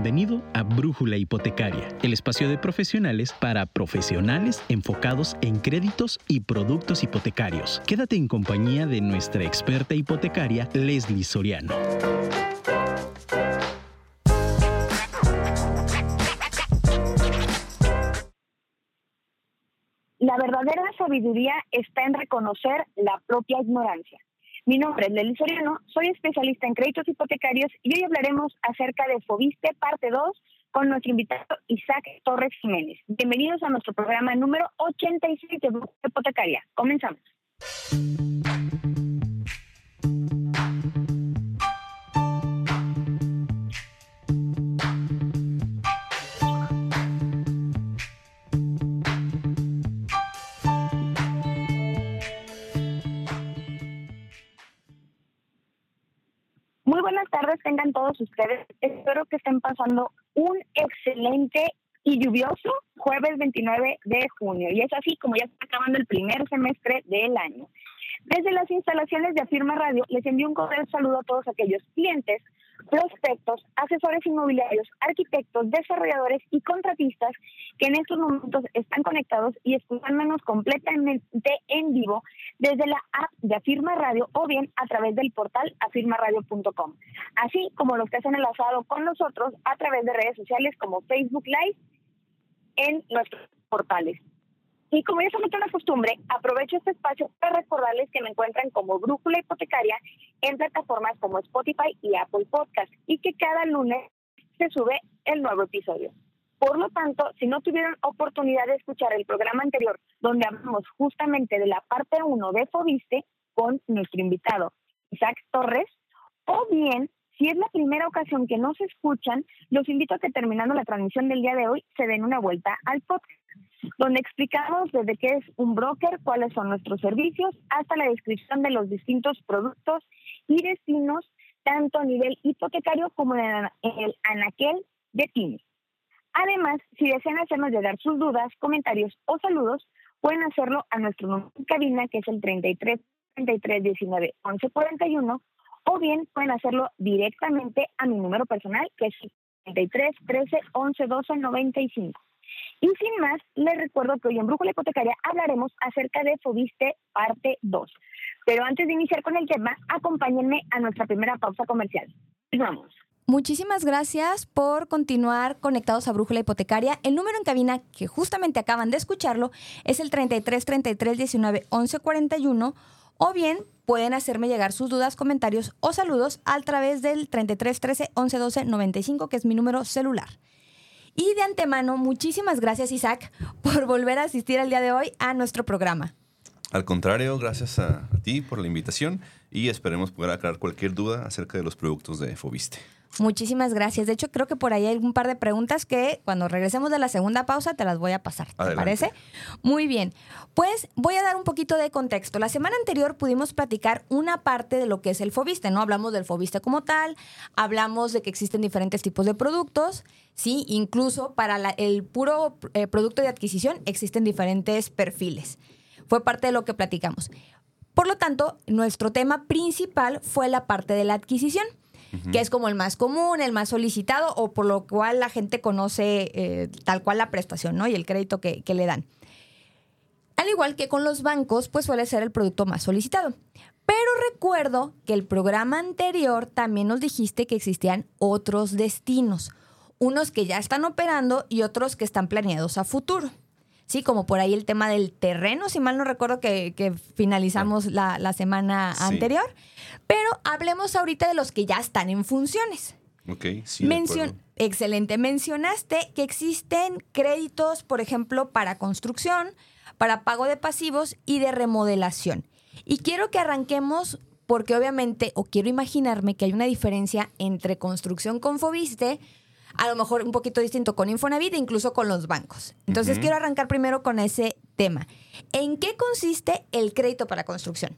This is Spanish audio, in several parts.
Bienvenido a Brújula Hipotecaria, el espacio de profesionales para profesionales enfocados en créditos y productos hipotecarios. Quédate en compañía de nuestra experta hipotecaria, Leslie Soriano. La verdadera sabiduría está en reconocer la propia ignorancia. Mi nombre es Lely Soriano, soy especialista en créditos hipotecarios y hoy hablaremos acerca de Fobiste parte 2 con nuestro invitado Isaac Torres Jiménez. Bienvenidos a nuestro programa número 86 de Hipotecaria. Comenzamos. Tengan todos ustedes. Espero que estén pasando un excelente y lluvioso jueves 29 de junio. Y es así como ya está acabando el primer semestre del año. Desde las instalaciones de Afirma Radio les envío un cordial saludo a todos aquellos clientes prospectos, asesores inmobiliarios, arquitectos, desarrolladores y contratistas que en estos momentos están conectados y escuchándonos completamente en vivo desde la app de Afirma Radio o bien a través del portal afirmaradio.com, así como los que se han enlazado con nosotros a través de redes sociales como Facebook Live en nuestros portales. Y como ya somos una costumbre, aprovecho este espacio para recordarles que me encuentran como Brújula Hipotecaria en plataformas como Spotify y Apple Podcast y que cada lunes se sube el nuevo episodio. Por lo tanto, si no tuvieron oportunidad de escuchar el programa anterior, donde hablamos justamente de la parte 1 de Fobiste con nuestro invitado Isaac Torres, o bien, si es la primera ocasión que no se escuchan, los invito a que terminando la transmisión del día de hoy se den una vuelta al podcast donde explicamos desde qué es un broker, cuáles son nuestros servicios, hasta la descripción de los distintos productos y destinos, tanto a nivel hipotecario como en el anaquel de PYME. Además, si desean hacernos llegar sus dudas, comentarios o saludos, pueden hacerlo a nuestro número de cabina, que es el 33 33 19 11 41, o bien pueden hacerlo directamente a mi número personal, que es 33 13 11 12 95. Y sin más, les recuerdo que hoy en Brújula Hipotecaria hablaremos acerca de Fobiste parte 2. Pero antes de iniciar con el tema, acompáñenme a nuestra primera pausa comercial. Vamos. Muchísimas gracias por continuar conectados a Brújula Hipotecaria. El número en cabina que justamente acaban de escucharlo es el 33 33 19 11 41 o bien pueden hacerme llegar sus dudas, comentarios o saludos a través del 33 13 11 12 95 que es mi número celular. Y de antemano, muchísimas gracias Isaac por volver a asistir al día de hoy a nuestro programa. Al contrario, gracias a, ti por la invitación y esperemos poder aclarar cualquier duda acerca de los productos de Fobiste. Muchísimas gracias. De hecho, creo que por ahí hay un par de preguntas que cuando regresemos de la segunda pausa te las voy a pasar. ¿Te parece? Muy bien. Pues voy a dar un poquito de contexto. La semana anterior pudimos platicar una parte de lo que es el Fobiste, ¿no? Hablamos del Fobiste como tal, hablamos de que existen diferentes tipos de productos, ¿sí? Incluso para el puro eh, producto de adquisición existen diferentes perfiles. Fue parte de lo que platicamos. Por lo tanto, nuestro tema principal fue la parte de la adquisición que es como el más común, el más solicitado o por lo cual la gente conoce eh, tal cual la prestación ¿no? y el crédito que, que le dan. Al igual que con los bancos, pues suele ser el producto más solicitado. Pero recuerdo que el programa anterior también nos dijiste que existían otros destinos, unos que ya están operando y otros que están planeados a futuro. Sí, como por ahí el tema del terreno, si mal no recuerdo que, finalizamos la, semana anterior. Pero hablemos ahorita de los que ya están en funciones. Ok, sí. Excelente. Mencionaste que existen créditos, por ejemplo, para construcción, para pago de pasivos y de remodelación. Y quiero que arranquemos porque obviamente, o quiero imaginarme que hay una diferencia entre construcción con Fobiste, a lo mejor un poquito distinto con Infonavit e incluso con los bancos. Entonces quiero arrancar primero con ese tema. ¿En qué consiste el crédito para construcción?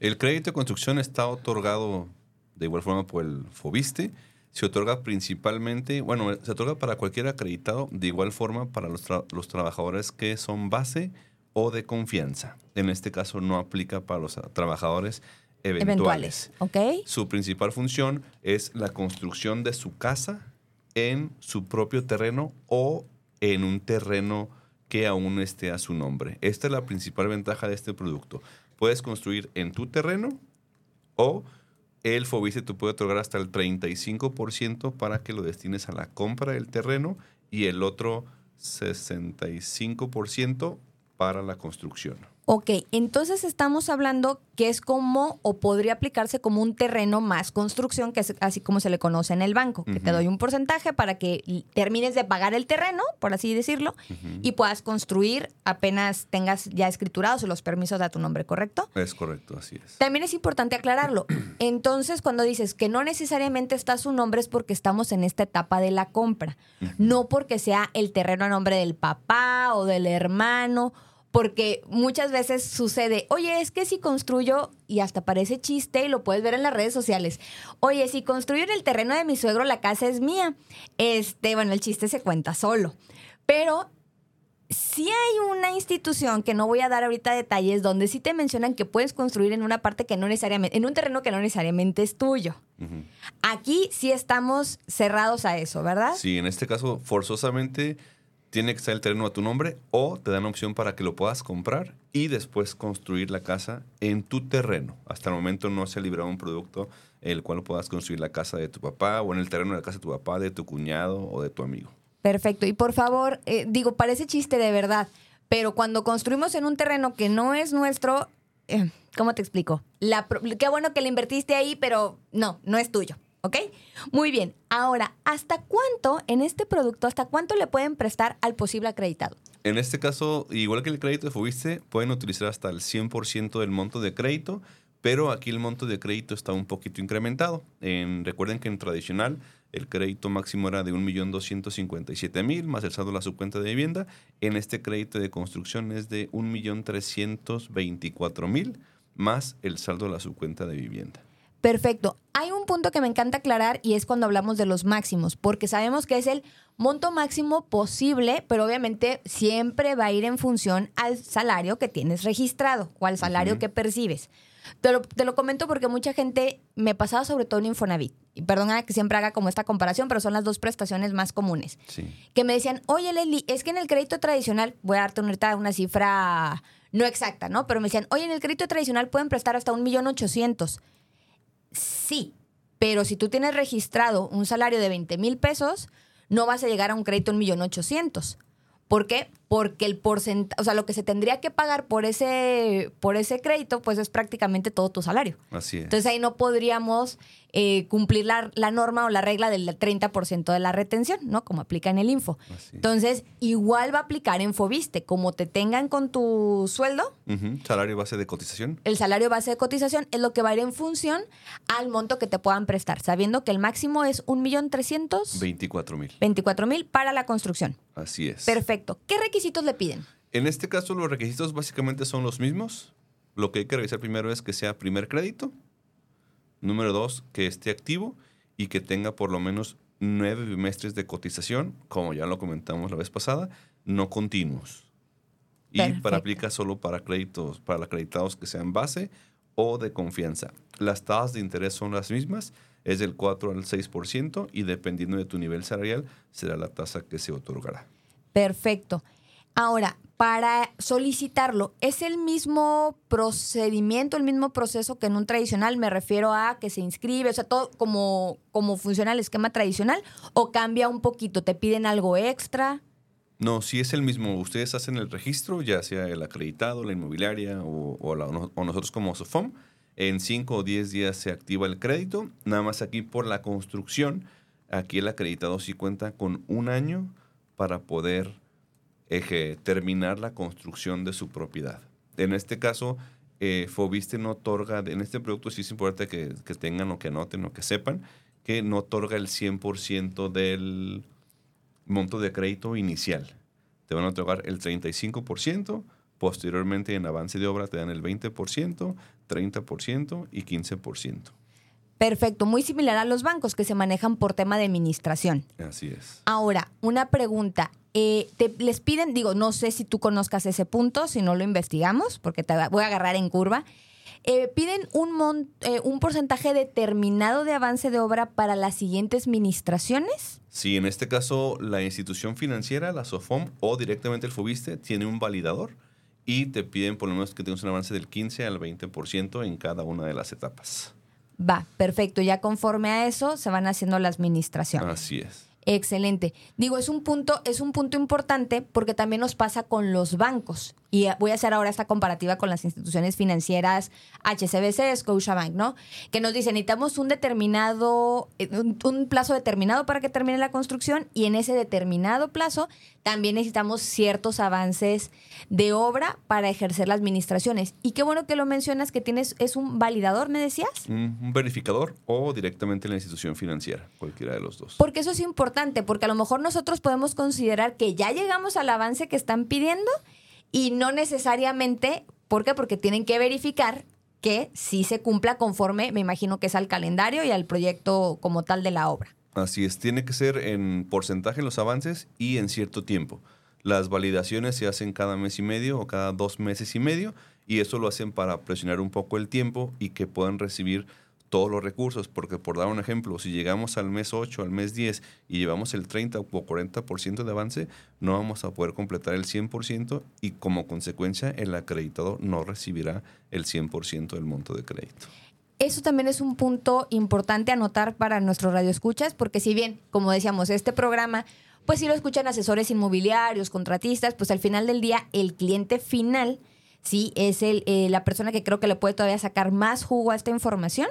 El crédito de construcción está otorgado de igual forma por el Fobiste. Se otorga principalmente, bueno, se otorga para cualquier acreditado, de igual forma para los, los trabajadores que son base o de confianza. En este caso no aplica para los trabajadores eventuales. eventuales. Su principal función es la construcción de su casa en su propio terreno o en un terreno que aún esté a su nombre. Esta es la principal ventaja de este producto. Puedes construir en tu terreno o el FOBICE te puede otorgar hasta el 35% para que lo destines a la compra del terreno y el otro 65% para la construcción. Ok, entonces estamos hablando que es como o podría aplicarse como un terreno más construcción, que es así como se le conoce en el banco, que te doy un porcentaje para que termines de pagar el terreno, por así decirlo, y puedas construir apenas tengas ya escriturados los permisos a tu nombre, ¿correcto? Es correcto, así es. También es importante aclararlo. Entonces, cuando dices que no necesariamente está su nombre es porque estamos en esta etapa de la compra, no porque sea el terreno a nombre del papá o del hermano porque muchas veces sucede, oye, es que si construyo, y hasta parece chiste y lo puedes ver en las redes sociales, oye, si construyo en el terreno de mi suegro, la casa es mía. Este, bueno, el chiste se cuenta solo. Pero sí hay una institución que no voy a dar ahorita detalles donde sí te mencionan que puedes construir en una parte que no necesariamente, en un terreno que no necesariamente es tuyo. Aquí sí estamos cerrados a eso, ¿verdad? Sí, en este caso, forzosamente tiene que estar el terreno a tu nombre o te dan opción para que lo puedas comprar y después construir la casa en tu terreno. Hasta el momento no se ha librado un producto el cual puedas construir la casa de tu papá o en el terreno de la casa de tu papá, de tu cuñado o de tu amigo. Perfecto. Y por favor, eh, digo, parece chiste de verdad, pero cuando construimos en un terreno que no es nuestro, eh, ¿cómo te explico? La, qué bueno que le invertiste ahí, pero no, no es tuyo. ¿Ok? Muy bien. Ahora, ¿hasta cuánto en este producto, hasta cuánto le pueden prestar al posible acreditado? En este caso, igual que el crédito de Fubiste, pueden utilizar hasta el 100% del monto de crédito, pero aquí el monto de crédito está un poquito incrementado. recuerden que en tradicional el crédito máximo era de 1.257.000 más el saldo de la subcuenta de vivienda. En este crédito de construcción es de 1.324.000 más el saldo de la subcuenta de vivienda. Perfecto. Hay un punto que me encanta aclarar y es cuando hablamos de los máximos, porque sabemos que es el monto máximo posible, pero obviamente siempre va a ir en función al salario que tienes registrado o al salario que percibes. Te lo, te lo, comento porque mucha gente me pasaba sobre todo en Infonavit. Y perdona que siempre haga como esta comparación, pero son las dos prestaciones más comunes. Que me decían, oye Leslie, es que en el crédito tradicional, voy a darte una cifra no exacta, ¿no? Pero me decían, oye, en el crédito tradicional pueden prestar hasta un millón ochocientos. Sí, pero si tú tienes registrado un salario de 20 mil pesos, no vas a llegar a un crédito en millón ochocientos. ¿Por qué? Porque el porcentaje, o sea, lo que se tendría que pagar por ese, por ese crédito, pues es prácticamente todo tu salario. Así es. Entonces ahí no podríamos eh, cumplir la, norma o la regla del 30% de la retención, ¿no? Como aplica en el Info. Entonces, igual va a aplicar en Fobiste, como te tengan con tu sueldo. Salario base de cotización. El salario base de cotización es lo que va a ir en función al monto que te puedan prestar, sabiendo que el máximo es un millón trescientos. Veinticuatro mil. Veinticuatro mil para la construcción. Así es. Perfecto. ¿Qué requisitos le piden? En este caso, los requisitos básicamente son los mismos. Lo que hay que revisar primero es que sea primer crédito. Número dos, que esté activo y que tenga por lo menos nueve bimestres de cotización, como ya lo comentamos la vez pasada, no continuos. Y para aplica solo para créditos, para acreditados que sean base o de confianza. Las tasas de interés son las mismas, es del 4 al 6% y dependiendo de tu nivel salarial será la tasa que se otorgará. Perfecto. Ahora, para solicitarlo, ¿es el mismo procedimiento, el mismo proceso que en un tradicional? Me refiero a que se inscribe, o sea, todo como, como funciona el esquema tradicional, o cambia un poquito, ¿te piden algo extra? No, si es el mismo. Ustedes hacen el registro, ya sea el acreditado, la inmobiliaria o, o nosotros como SOFOM. En 5 o 10 días se activa el crédito. Nada más aquí por la construcción, aquí el acreditado sí cuenta con un año para poder terminar la construcción de su propiedad. En este caso, eh, Fobiste no otorga, en este producto sí es importante que, que tengan o que anoten o que sepan, que no otorga el 100% del monto de crédito inicial. Te van a otorgar el 35%, posteriormente en avance de obra te dan el 20%, 30% y 15%. Perfecto, muy similar a los bancos que se manejan por tema de administración. Así es. Ahora, una pregunta. Eh, te, les piden, digo, no sé si tú conozcas ese punto, si no lo investigamos, porque te voy a agarrar en curva. eh, ¿piden un, eh, un porcentaje determinado de avance de obra para las siguientes ministraciones? Sí, en este caso la institución financiera, la SOFOM o directamente el FOBISTE tiene un validador y te piden por lo menos que tengas un avance del 15 al 20% en cada una de las etapas. Va, perfecto. Ya conforme a eso se van haciendo las administraciones. Así es. Excelente. Digo, es un punto, es un punto importante porque también nos pasa con los bancos. Y voy a hacer ahora esta comparativa con las instituciones financieras HCBC, Scotiabank, ¿no? Que nos dicen, necesitamos un determinado, eh, un, plazo determinado para que termine la construcción y en ese determinado plazo también necesitamos ciertos avances de obra para ejercer las administraciones. Y qué bueno que lo mencionas, que tienes, es un validador, ¿me decías? Un verificador o directamente la institución financiera, cualquiera de los dos. Porque eso es importante, porque a lo mejor nosotros podemos considerar que ya llegamos al avance que están pidiendo y no necesariamente, ¿por qué? Porque tienen que verificar que sí se cumpla conforme, me imagino que es al calendario y al proyecto como tal de la obra. Así es, tiene que ser en porcentaje los avances y en cierto tiempo. Las validaciones se hacen cada mes y medio o cada dos meses y medio y eso lo hacen para presionar un poco el tiempo y que puedan recibir todos los recursos, porque por dar un ejemplo, si llegamos al mes 8, al mes 10 y llevamos el 30 o 40% de avance, no vamos a poder completar el 100% y como consecuencia el acreditado no recibirá el 100% del monto de crédito. Eso también es un punto importante anotar para nuestros radioescuchas, porque si bien, como decíamos, este programa, pues si lo escuchan asesores inmobiliarios, contratistas, pues al final del día el cliente final, sí, es el, eh, la persona que creo que le puede todavía sacar más jugo a esta información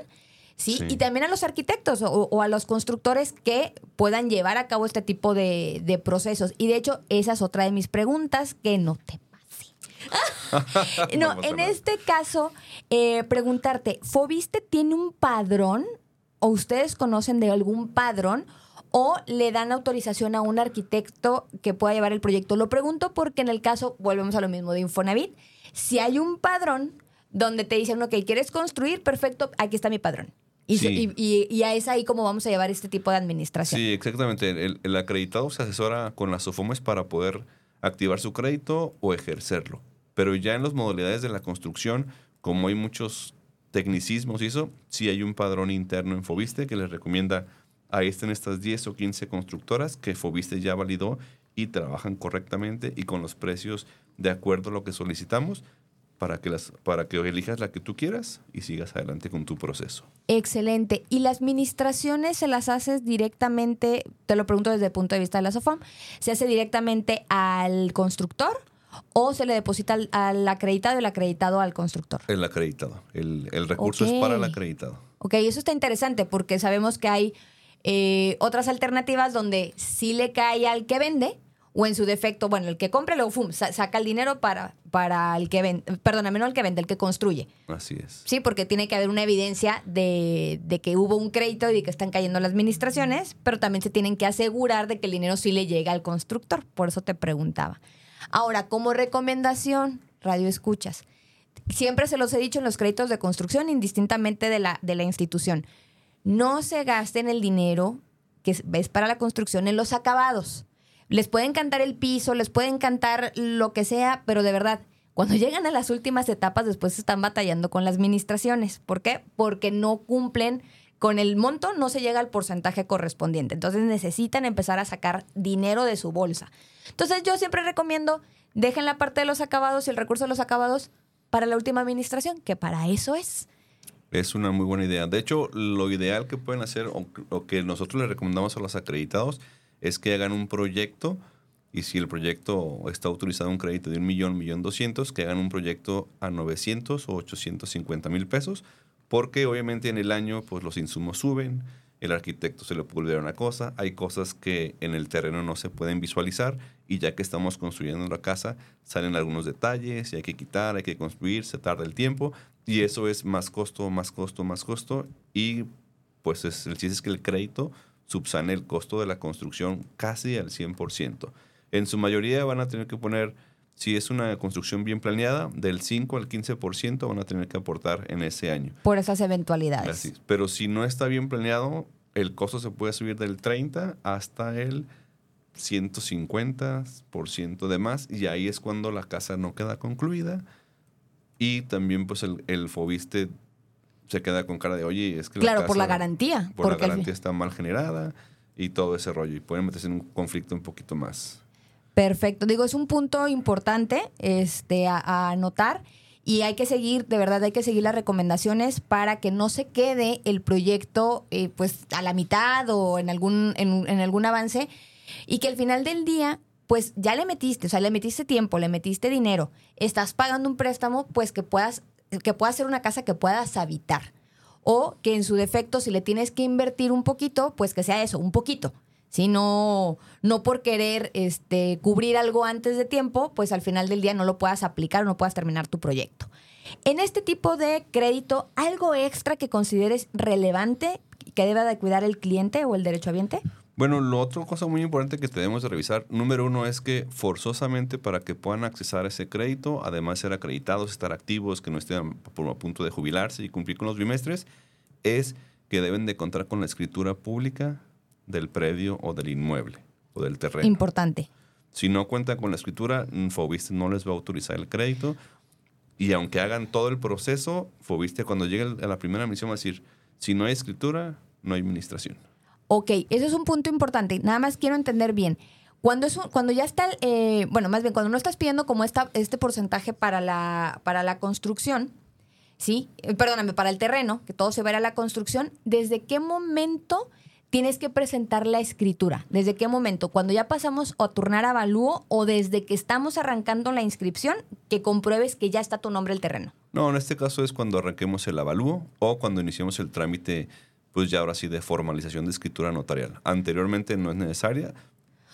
¿sí? Y también a los arquitectos o, a los constructores que puedan llevar a cabo este tipo de, procesos. Y de hecho, esa es otra de mis preguntas que no te pase. no, en este caso, eh, preguntarte, ¿Fobiste tiene un padrón o ustedes conocen de algún padrón o le dan autorización a un arquitecto que pueda llevar el proyecto? Lo pregunto porque en el caso, volvemos a lo mismo de Infonavit, si hay un padrón donde te dicen, ok, ¿quieres construir? Perfecto, aquí está mi padrón. Y, y, es ahí como vamos a llevar este tipo de administración. Sí, exactamente. El, acreditado se asesora con las SOFOMES para poder activar su crédito o ejercerlo. Pero ya en las modalidades de la construcción, como hay muchos tecnicismos y eso, sí hay un padrón interno en Fobiste que les recomienda, ahí están estas 10 o 15 constructoras que Fobiste ya validó y trabajan correctamente y con los precios de acuerdo a lo que solicitamos para que, las, para que elijas la que tú quieras y sigas adelante con tu proceso. Excelente. ¿Y las administraciones se las haces directamente, te lo pregunto desde el punto de vista de la SOFOM, se hace directamente al constructor o se le deposita al, acreditado y el acreditado al constructor? El acreditado. El, recurso es para el acreditado. Ok, eso está interesante porque sabemos que hay eh, otras alternativas donde sí le cae al que vende, o en su defecto, bueno, el que compre luego fum, saca el dinero para, para el que vende, perdóname, no el que vende, el que construye. Así es. Sí, porque tiene que haber una evidencia de, de, que hubo un crédito y de que están cayendo las administraciones, pero también se tienen que asegurar de que el dinero sí le llega al constructor. Por eso te preguntaba. Ahora, como recomendación, radio escuchas, siempre se los he dicho en los créditos de construcción, indistintamente de la, de la institución, no se gasten el dinero que es para la construcción en los acabados les puede encantar el piso, les puede encantar lo que sea, pero de verdad, cuando llegan a las últimas etapas, después están batallando con las administraciones. ¿Por qué? Porque no cumplen con el monto, no se llega al porcentaje correspondiente. Entonces necesitan empezar a sacar dinero de su bolsa. Entonces yo siempre recomiendo, dejen la parte de los acabados y el recurso de los acabados para la última administración, que para eso es. Es una muy buena idea. De hecho, lo ideal que pueden hacer o, o que nosotros les recomendamos a los acreditados es que hagan un proyecto y si el proyecto está autorizado un crédito de un millón, millón doscientos, que hagan un proyecto a 900 o 850 mil pesos, porque obviamente en el año pues los insumos suben, el arquitecto se le ver una cosa, hay cosas que en el terreno no se pueden visualizar y ya que estamos construyendo la casa salen algunos detalles y hay que quitar, hay que construir, se tarda el tiempo y eso es más costo, más costo, más costo y pues es, el chiste es que el crédito subsane el costo de la construcción casi al 100%. En su mayoría van a tener que poner, si es una construcción bien planeada, del 5 al 15% van a tener que aportar en ese año. Por esas eventualidades. Pero si no está bien planeado, el costo se puede subir del 30 hasta el 150% de más y ahí es cuando la casa no queda concluida Y también, pues, el, el Fobiste se queda con cara de, oye, es que... Claro, por la garantía. Por la garantía está mal generada y todo ese rollo. Y pueden meterse en un conflicto un poquito más. Perfecto. Digo, es un punto importante este, a, anotar y hay que seguir, de verdad, hay que seguir las recomendaciones para que no se quede el proyecto eh, pues a la mitad o en algún, en, en algún avance y que al final del día pues ya le metiste, o sea, le metiste tiempo, le metiste dinero, estás pagando un préstamo, pues que puedas, que pueda ser una casa que puedas habitar. O que en su defecto, si le tienes que invertir un poquito, pues que sea eso, un poquito. Si no, no por querer este, cubrir algo antes de tiempo, pues al final del día no lo puedas aplicar o no puedas terminar tu proyecto. En este tipo de crédito, ¿algo extra que consideres relevante que deba de cuidar el cliente o el derechohabiente? Bueno, lo otro cosa muy importante que tenemos de revisar, número uno, es que forzosamente para que puedan accesar a ese crédito, además de ser acreditados, estar activos, que no estén a punto de jubilarse y cumplir con los bimestres, es que deben de contar con la escritura pública del predio o del inmueble o del terreno. Importante. Si no cuentan con la escritura, Fobiste no les va a autorizar el crédito. Y aunque hagan todo el proceso, Fobiste cuando llegue a la primera misión va a decir, si no hay escritura, no hay administración. Ok, eso es un punto importante. Nada más quiero entender bien. Cuando, es cuando ya está, eh, bueno, más bien, cuando no estás pidiendo como esta, este porcentaje para la, para la construcción, ¿sí? Eh, perdóname, para el terreno, que todo se va a la construcción, ¿desde qué momento tienes que presentar la escritura? ¿Desde qué momento? ¿Cuando ya pasamos a turnar avalúo o desde que estamos arrancando la inscripción que compruebes que ya está tu nombre el terreno? No, en este caso es cuando arranquemos el avalúo o cuando iniciemos el trámite pues ya ahora sí de formalización de escritura notarial. Anteriormente no es necesaria,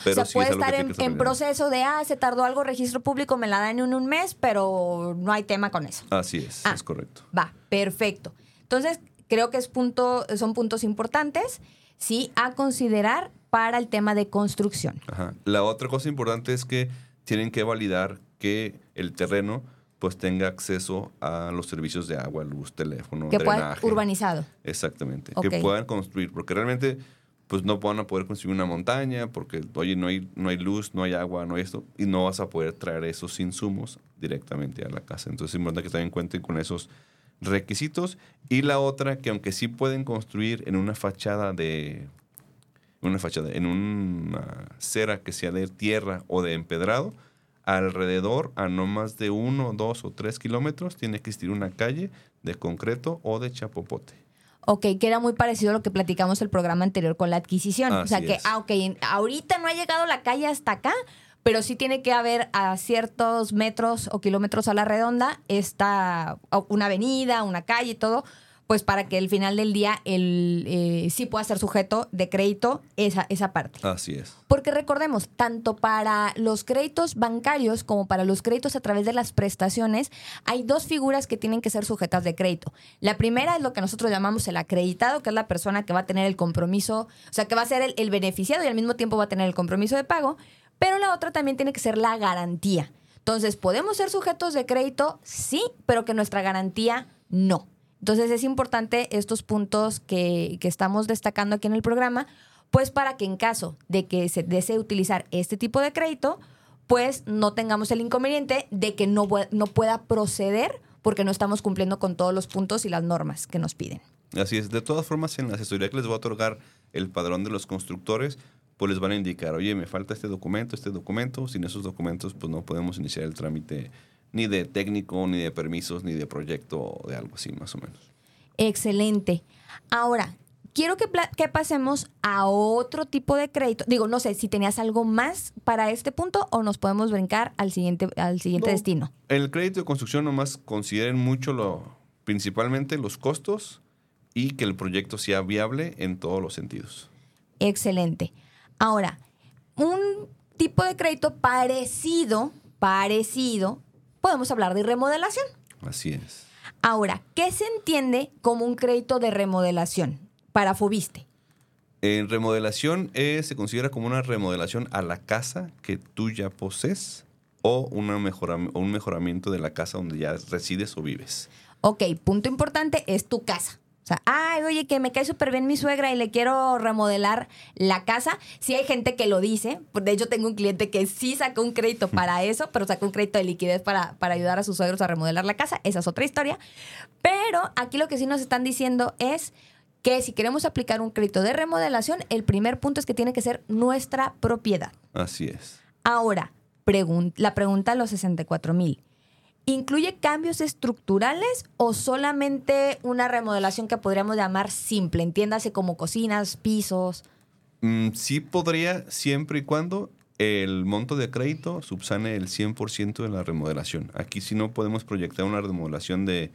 pero o sea, puede estar en, proceso de, ah, se tardó algo registro público, me la dan en un mes, pero no hay tema con eso. Así es, ah, es correcto. Va, perfecto. Entonces, creo que es punto, son puntos importantes, sí, a considerar para el tema de construcción. Ajá. La otra cosa importante es que tienen que validar que el terreno pues tenga acceso a los servicios de agua, luz, teléfono, que pueda urbanizado. Exactamente, que puedan construir, porque realmente pues no van a poder construir una montaña porque oye no hay no hay luz, no hay agua, no hay esto y no vas a poder traer esos insumos directamente a la casa. Entonces es importante que también cuenten con esos requisitos y la otra que aunque sí pueden construir en una fachada de una fachada en una cera que sea de tierra o de empedrado, alrededor, a no más de uno, dos o tres kilómetros, tiene que existir una calle de concreto o de chapopote. Ok, que era muy parecido a lo que platicamos el programa anterior con la adquisición. o sea que, ah, ok, ahorita no ha llegado la calle hasta acá, pero sí tiene que haber a ciertos metros o kilómetros a la redonda esta, una avenida, una calle y todo, pues para que al final del día el, eh, sí pueda ser sujeto de crédito esa, esa parte. Así es. Porque recordemos, tanto para los créditos bancarios como para los créditos a través de las prestaciones, hay dos figuras que tienen que ser sujetas de crédito. La primera es lo que nosotros llamamos el acreditado, que es la persona que va a tener el compromiso, o sea, que va a ser el, el beneficiado y al mismo tiempo va a tener el compromiso de pago, pero la otra también tiene que ser la garantía. Entonces, ¿podemos ser sujetos de crédito? Sí, pero que nuestra garantía no. Entonces es importante estos puntos que, estamos destacando aquí en el programa, pues para que en caso de que se desee utilizar este tipo de crédito, pues no tengamos el inconveniente de que no, no pueda proceder porque no estamos cumpliendo con todos los puntos y las normas que nos piden. Así es. De todas formas, en la asesoría que les va a otorgar el padrón de los constructores, pues les van a indicar, oye, me falta este documento, este documento. Sin esos documentos, pues no podemos iniciar el trámite ni de técnico, ni de permisos, ni de proyecto, de algo así, más o menos. Excelente. Ahora, quiero que, que, pasemos a otro tipo de crédito. Digo, no sé si tenías algo más para este punto o nos podemos brincar al siguiente, al siguiente destino. El crédito de construcción nomás consideren mucho lo, principalmente los costos y que el proyecto sea viable en todos los sentidos. Excelente. Ahora, un tipo de crédito parecido, parecido podemos hablar de remodelación. Así es. Ahora, ¿qué se entiende como un crédito de remodelación para Fobiste? En remodelación eh, se considera como una remodelación a la casa que tú ya posees o una un mejoramiento de la casa donde ya resides o vives. Ok, punto importante, es tu casa. O sea, ay, oye, que me cae súper bien mi suegra y le quiero remodelar la casa. Sí hay gente que lo dice. De hecho, tengo un cliente que sí sacó un crédito para eso, pero sacó un crédito de liquidez para, para ayudar a sus suegros a remodelar la casa. Esa es otra historia. Pero aquí lo que sí nos están diciendo es que si queremos aplicar un crédito de remodelación, el primer punto es que tiene que ser nuestra propiedad. Así es. Ahora, la pregunta a los 64 mil. ¿Incluye cambios estructurales o solamente una remodelación que podríamos llamar simple? Entiéndase como cocinas, pisos. Mm, sí podría, siempre y cuando el monto de crédito subsane el 100% de la remodelación. Aquí si no podemos proyectar una remodelación de,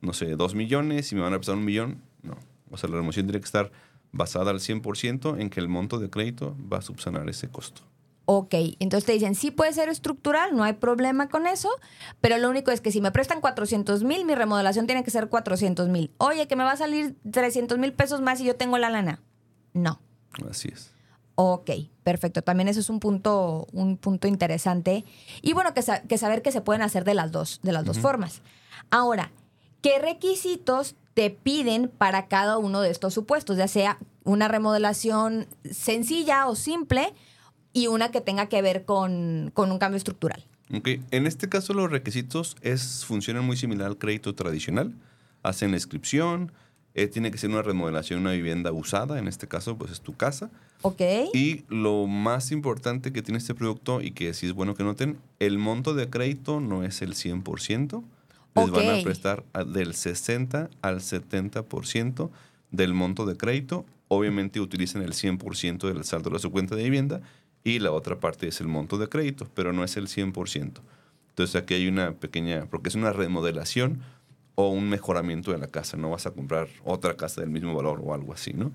no sé, 2 millones y me van a prestar un millón. No. O sea, la remodelación tiene que estar basada al 100% en que el monto de crédito va a subsanar ese costo. Ok, entonces te dicen, sí puede ser estructural, no hay problema con eso, pero lo único es que si me prestan 400 mil, mi remodelación tiene que ser 400 mil. Oye, que me va a salir 300 mil pesos más y yo tengo la lana. No. Así es. Ok, perfecto. También eso es un punto, un punto interesante. Y bueno, que, saber que se pueden hacer de las dos, de las dos formas. Ahora, ¿qué requisitos te piden para cada uno de estos supuestos? Ya sea una remodelación sencilla o simple y una que tenga que ver con, un cambio estructural. Okay. En este caso los requisitos es, funcionan muy similar al crédito tradicional. Hacen la inscripción, eh, tiene que ser una remodelación, una vivienda usada, en este caso pues es tu casa. Ok. Y lo más importante que tiene este producto y que sí es bueno que noten, el monto de crédito no es el 100%. Les van a prestar del 60 al 70% del monto de crédito. Obviamente utilizan el 100% del saldo de su cuenta de vivienda y la otra parte es el monto de crédito, pero no es el 100%. Entonces aquí hay una pequeña, porque es una remodelación o un mejoramiento de la casa, no vas a comprar otra casa del mismo valor o algo así, ¿no?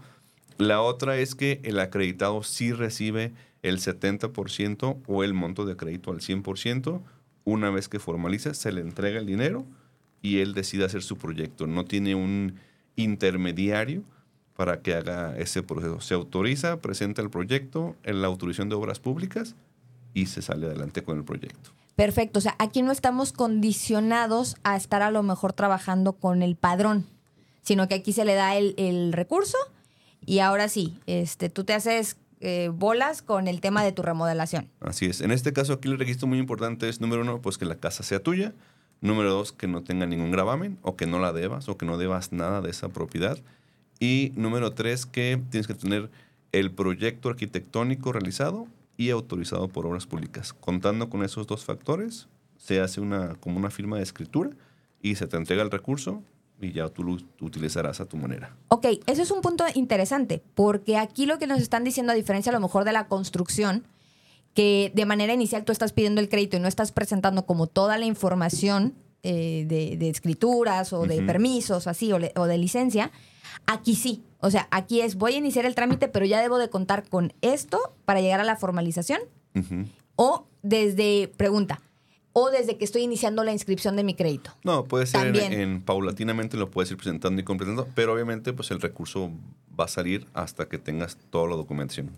La otra es que el acreditado sí recibe el 70% o el monto de crédito al 100%. Una vez que formaliza, se le entrega el dinero y él decide hacer su proyecto. No tiene un intermediario para que haga ese proceso. Se autoriza, presenta el proyecto en la autorización de obras públicas y se sale adelante con el proyecto. Perfecto, o sea, aquí no estamos condicionados a estar a lo mejor trabajando con el padrón, sino que aquí se le da el, recurso y ahora sí, este, tú te haces eh, bolas con el tema de tu remodelación. Así es. En este caso aquí el registro muy importante es, número uno, pues que la casa sea tuya. Número dos, que no tenga ningún gravamen o que no la debas o que no debas nada de esa propiedad. Y número tres, que tienes que tener el proyecto arquitectónico realizado y autorizado por obras públicas. Contando con esos dos factores, se hace una, como una firma de escritura y se te entrega el recurso y ya tú lo utilizarás a tu manera. Ok, eso es un punto interesante, porque aquí lo que nos están diciendo, a diferencia a lo mejor de la construcción, que de manera inicial tú estás pidiendo el crédito y no estás presentando como toda la información eh, de, escrituras o de permisos así o, o de licencia, Aquí sí. O sea, aquí es, voy a iniciar el trámite, pero ya debo de contar con esto para llegar a la formalización. O desde, pregunta, o desde que estoy iniciando la inscripción de mi crédito. No, puede ser en, paulatinamente lo puedes ir presentando y completando, pero obviamente pues el recurso va a salir hasta que tengas toda la documentación.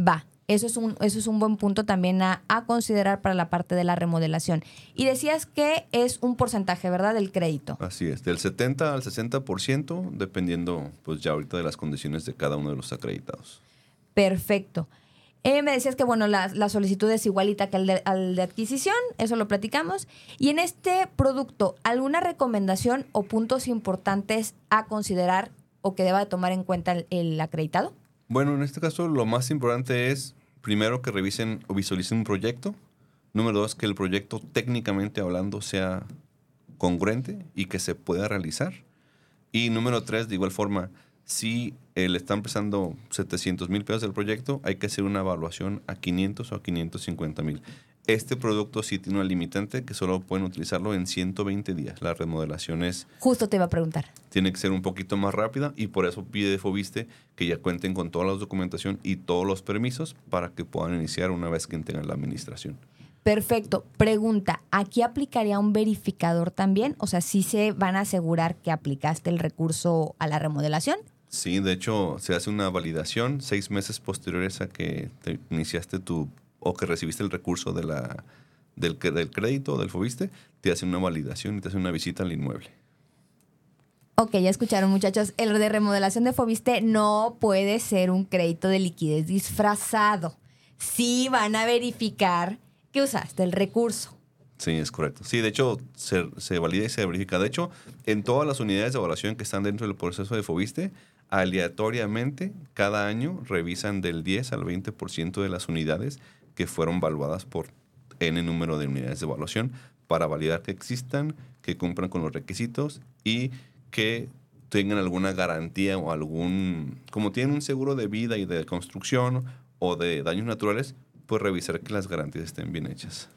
Va. Eso es un, eso es un buen punto también a, considerar para la parte de la remodelación. Y decías que es un porcentaje, ¿verdad?, del crédito. Así es, del 70 al 60%, dependiendo pues ya ahorita de las condiciones de cada uno de los acreditados. Perfecto. Eh, me decías que, bueno, la, la, solicitud es igualita que al de, al de adquisición, eso lo platicamos. Y en este producto, ¿alguna recomendación o puntos importantes a considerar o que deba de tomar en cuenta el acreditado? Bueno, en este caso lo más importante es, primero, que revisen o visualicen un proyecto. Número dos, que el proyecto técnicamente hablando sea congruente y que se pueda realizar. Y número tres, de igual forma, si eh, le están empezando 700 mil pesos del proyecto, hay que hacer una evaluación a 500 o a 550 mil. Este producto sí tiene una limitante que solo pueden utilizarlo en 120 días. La remodelación es... Justo te iba a preguntar. Tiene que ser un poquito más rápida y por eso pide Fobiste que ya cuenten con toda la documentación y todos los permisos para que puedan iniciar una vez que tengan la administración. Perfecto. Pregunta, ¿aquí aplicaría un verificador también? O sea, ¿sí se van a asegurar que aplicaste el recurso a la remodelación? Sí, de hecho, se hace una validación seis meses posteriores a que te iniciaste tu o que recibiste el recurso de la, del, del crédito del FOBISTE, te hacen una validación y te hacen una visita al inmueble. Ok, ya escucharon muchachos, el de remodelación de Fobiste no puede ser un crédito de liquidez disfrazado. Sí van a verificar que usaste el recurso. Sí, es correcto. Sí, de hecho, se, se, valida y se verifica. De hecho, en todas las unidades de evaluación que están dentro del proceso de Fobiste, aleatoriamente, cada año revisan del 10 al 20% de las unidades que fueron valuadas por N número de unidades de evaluación para validar que existan, que cumplan con los requisitos y que tengan alguna garantía o algún, como tienen un seguro de vida y de construcción o de daños naturales, pues revisar que las garantías estén bien hechas.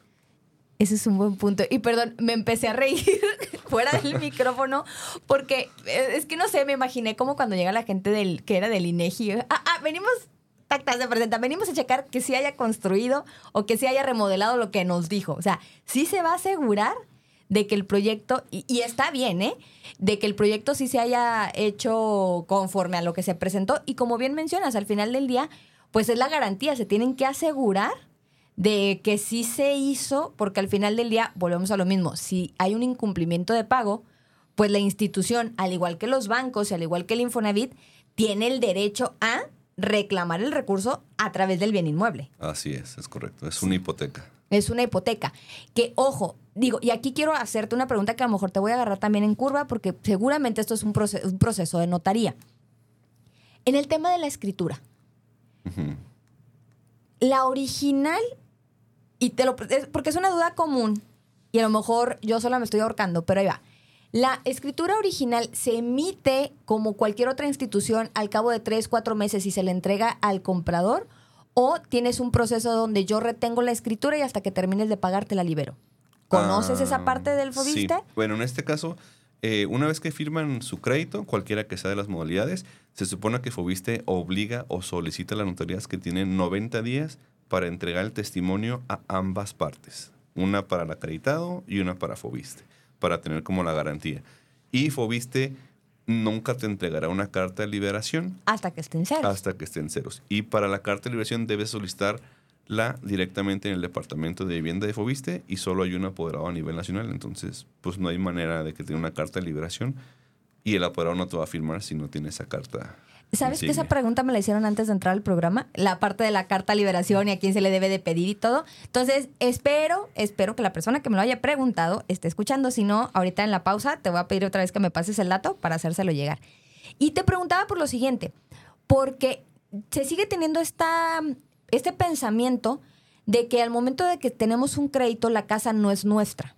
Ese es un buen punto. Y perdón, me empecé a reír fuera del micrófono porque eh, es que no sé, me imaginé como cuando llega la gente del que era del INEGI. Ah, ah, venimos tactas de presenta, venimos a checar que sí haya construido o que sí haya remodelado lo que nos dijo. O sea, sí se va a asegurar de que el proyecto, y, está bien, ¿eh? De que el proyecto sí se haya hecho conforme a lo que se presentó. Y como bien mencionas, al final del día, pues es la garantía, se tienen que asegurar de que sí se hizo, porque al final del día volvemos a lo mismo, si hay un incumplimiento de pago, pues la institución, al igual que los bancos y al igual que el Infonavit, tiene el derecho a reclamar el recurso a través del bien inmueble. Así es, es correcto, es una hipoteca. Es una hipoteca. Que, ojo, digo, y aquí quiero hacerte una pregunta que a lo mejor te voy a agarrar también en curva, porque seguramente esto es un, proceso, un proceso de notaría. En el tema de la escritura, la original y te lo porque es una duda común y a lo mejor yo sola me estoy ahorcando, pero ahí va. La escritura original se emite como cualquier otra institución al cabo de tres, cuatro meses y se le entrega al comprador o tienes un proceso donde yo retengo la escritura y hasta que termines de pagar te la libero. ¿Conoces esa parte del fobiste? Sí. Bueno, en este caso, eh, una vez que firman su crédito, cualquiera que sea de las modalidades, se supone que Fobiste obliga o solicita a las notarías que tienen 90 días para entregar el testimonio a ambas partes, una para el acreditado y una para Fobiste, para tener como la garantía. Y Fobiste nunca te entregará una carta de liberación. Hasta que estén ceros. Hasta que estén ceros. Y para la carta de liberación debes solicitarla directamente en el departamento de vivienda de Fobiste y solo hay un apoderado a nivel nacional. Entonces, pues no hay manera de que tenga una carta de liberación y el apoderado no te va a firmar si no tiene esa carta ¿Sabes que esa pregunta me la hicieron antes de entrar al programa? La parte de la carta liberación y a quién se le debe de pedir y todo. Entonces, espero, espero que la persona que me lo haya preguntado esté escuchando. Si no, ahorita en la pausa te voy a pedir otra vez que me pases el dato para hacérselo llegar. Y te preguntaba por lo siguiente, porque se sigue teniendo esta, este pensamiento de que al momento de que tenemos un crédito, la casa no es nuestra.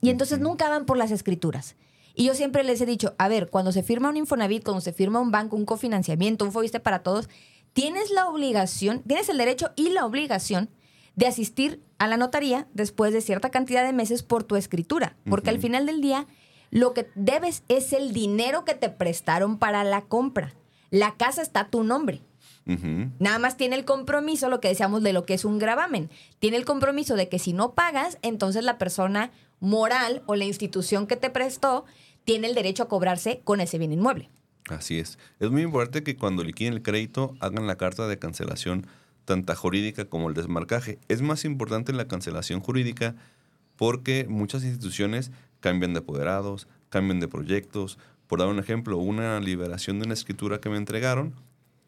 Y entonces nunca van por las escrituras. Y yo siempre les he dicho, a ver, cuando se firma un Infonavit, cuando se firma un banco, un cofinanciamiento, un Fobiste para todos, tienes la obligación, tienes el derecho y la obligación de asistir a la notaría después de cierta cantidad de meses por tu escritura, porque al final del día lo que debes es el dinero que te prestaron para la compra. La casa está a tu nombre. Nada más tiene el compromiso, lo que decíamos de lo que es un gravamen. Tiene el compromiso de que si no pagas, entonces la persona moral o la institución que te prestó tiene el derecho a cobrarse con ese bien inmueble. Así es. Es muy importante que cuando liquiden el crédito hagan la carta de cancelación tanto jurídica como el desmarcaje. Es más importante la cancelación jurídica porque muchas instituciones cambian de apoderados, cambian de proyectos. Por dar un ejemplo, una liberación de una escritura que me entregaron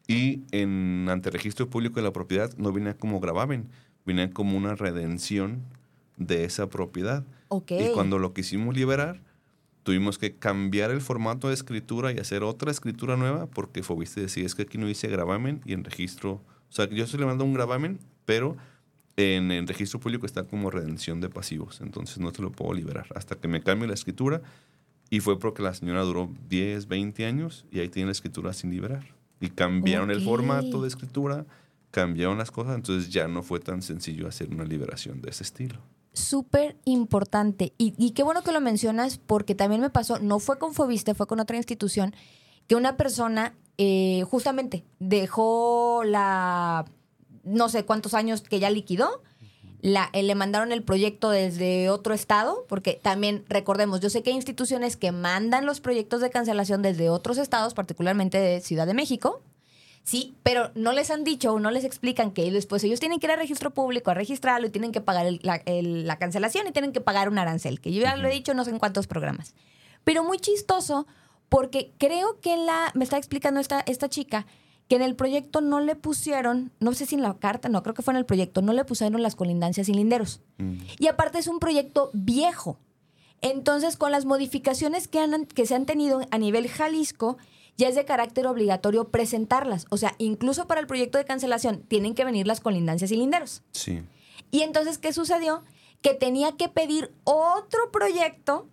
y en ante registro público de la propiedad no viene como gravamen, viene como una redención de esa propiedad. Y cuando lo quisimos liberar, tuvimos que cambiar el formato de escritura y hacer otra escritura nueva porque Fobiste decía, es que aquí no dice gravamen y en registro, o sea, yo estoy le mando un gravamen, pero en el registro público está como redención de pasivos, entonces no te lo puedo liberar hasta que me cambie la escritura. Y fue porque la señora duró 10, 20 años y ahí tiene la escritura sin liberar. Y cambiaron el formato de escritura, cambiaron las cosas, entonces ya no fue tan sencillo hacer una liberación de ese estilo súper importante. Y, qué bueno que lo mencionas porque también me pasó, no fue con Fobiste, fue con otra institución, que una persona eh, justamente dejó la, no sé cuántos años que ya liquidó, la, eh, le mandaron el proyecto desde otro estado, porque también recordemos, yo sé que hay instituciones que mandan los proyectos de cancelación desde otros estados, particularmente de Ciudad de México, Sí, pero no les han dicho o no les explican que después ellos tienen que ir al registro público a registrarlo y tienen que pagar la, cancelación y tienen que pagar un arancel, que yo ya lo he dicho no sé en cuántos programas. Pero muy chistoso porque creo que la, me está explicando esta, esta chica, que en el proyecto no le pusieron, no sé si en la carta, no, creo que fue en el proyecto, no le pusieron las colindancias y linderos. Mm. Y aparte es un proyecto viejo. Entonces, con las modificaciones que, han, que se han tenido a nivel Jalisco, ya es de carácter obligatorio presentarlas. O sea, incluso para el proyecto de cancelación tienen que venir las colindancias y linderos. Sí. Y entonces, ¿qué sucedió? Que tenía que pedir otro proyecto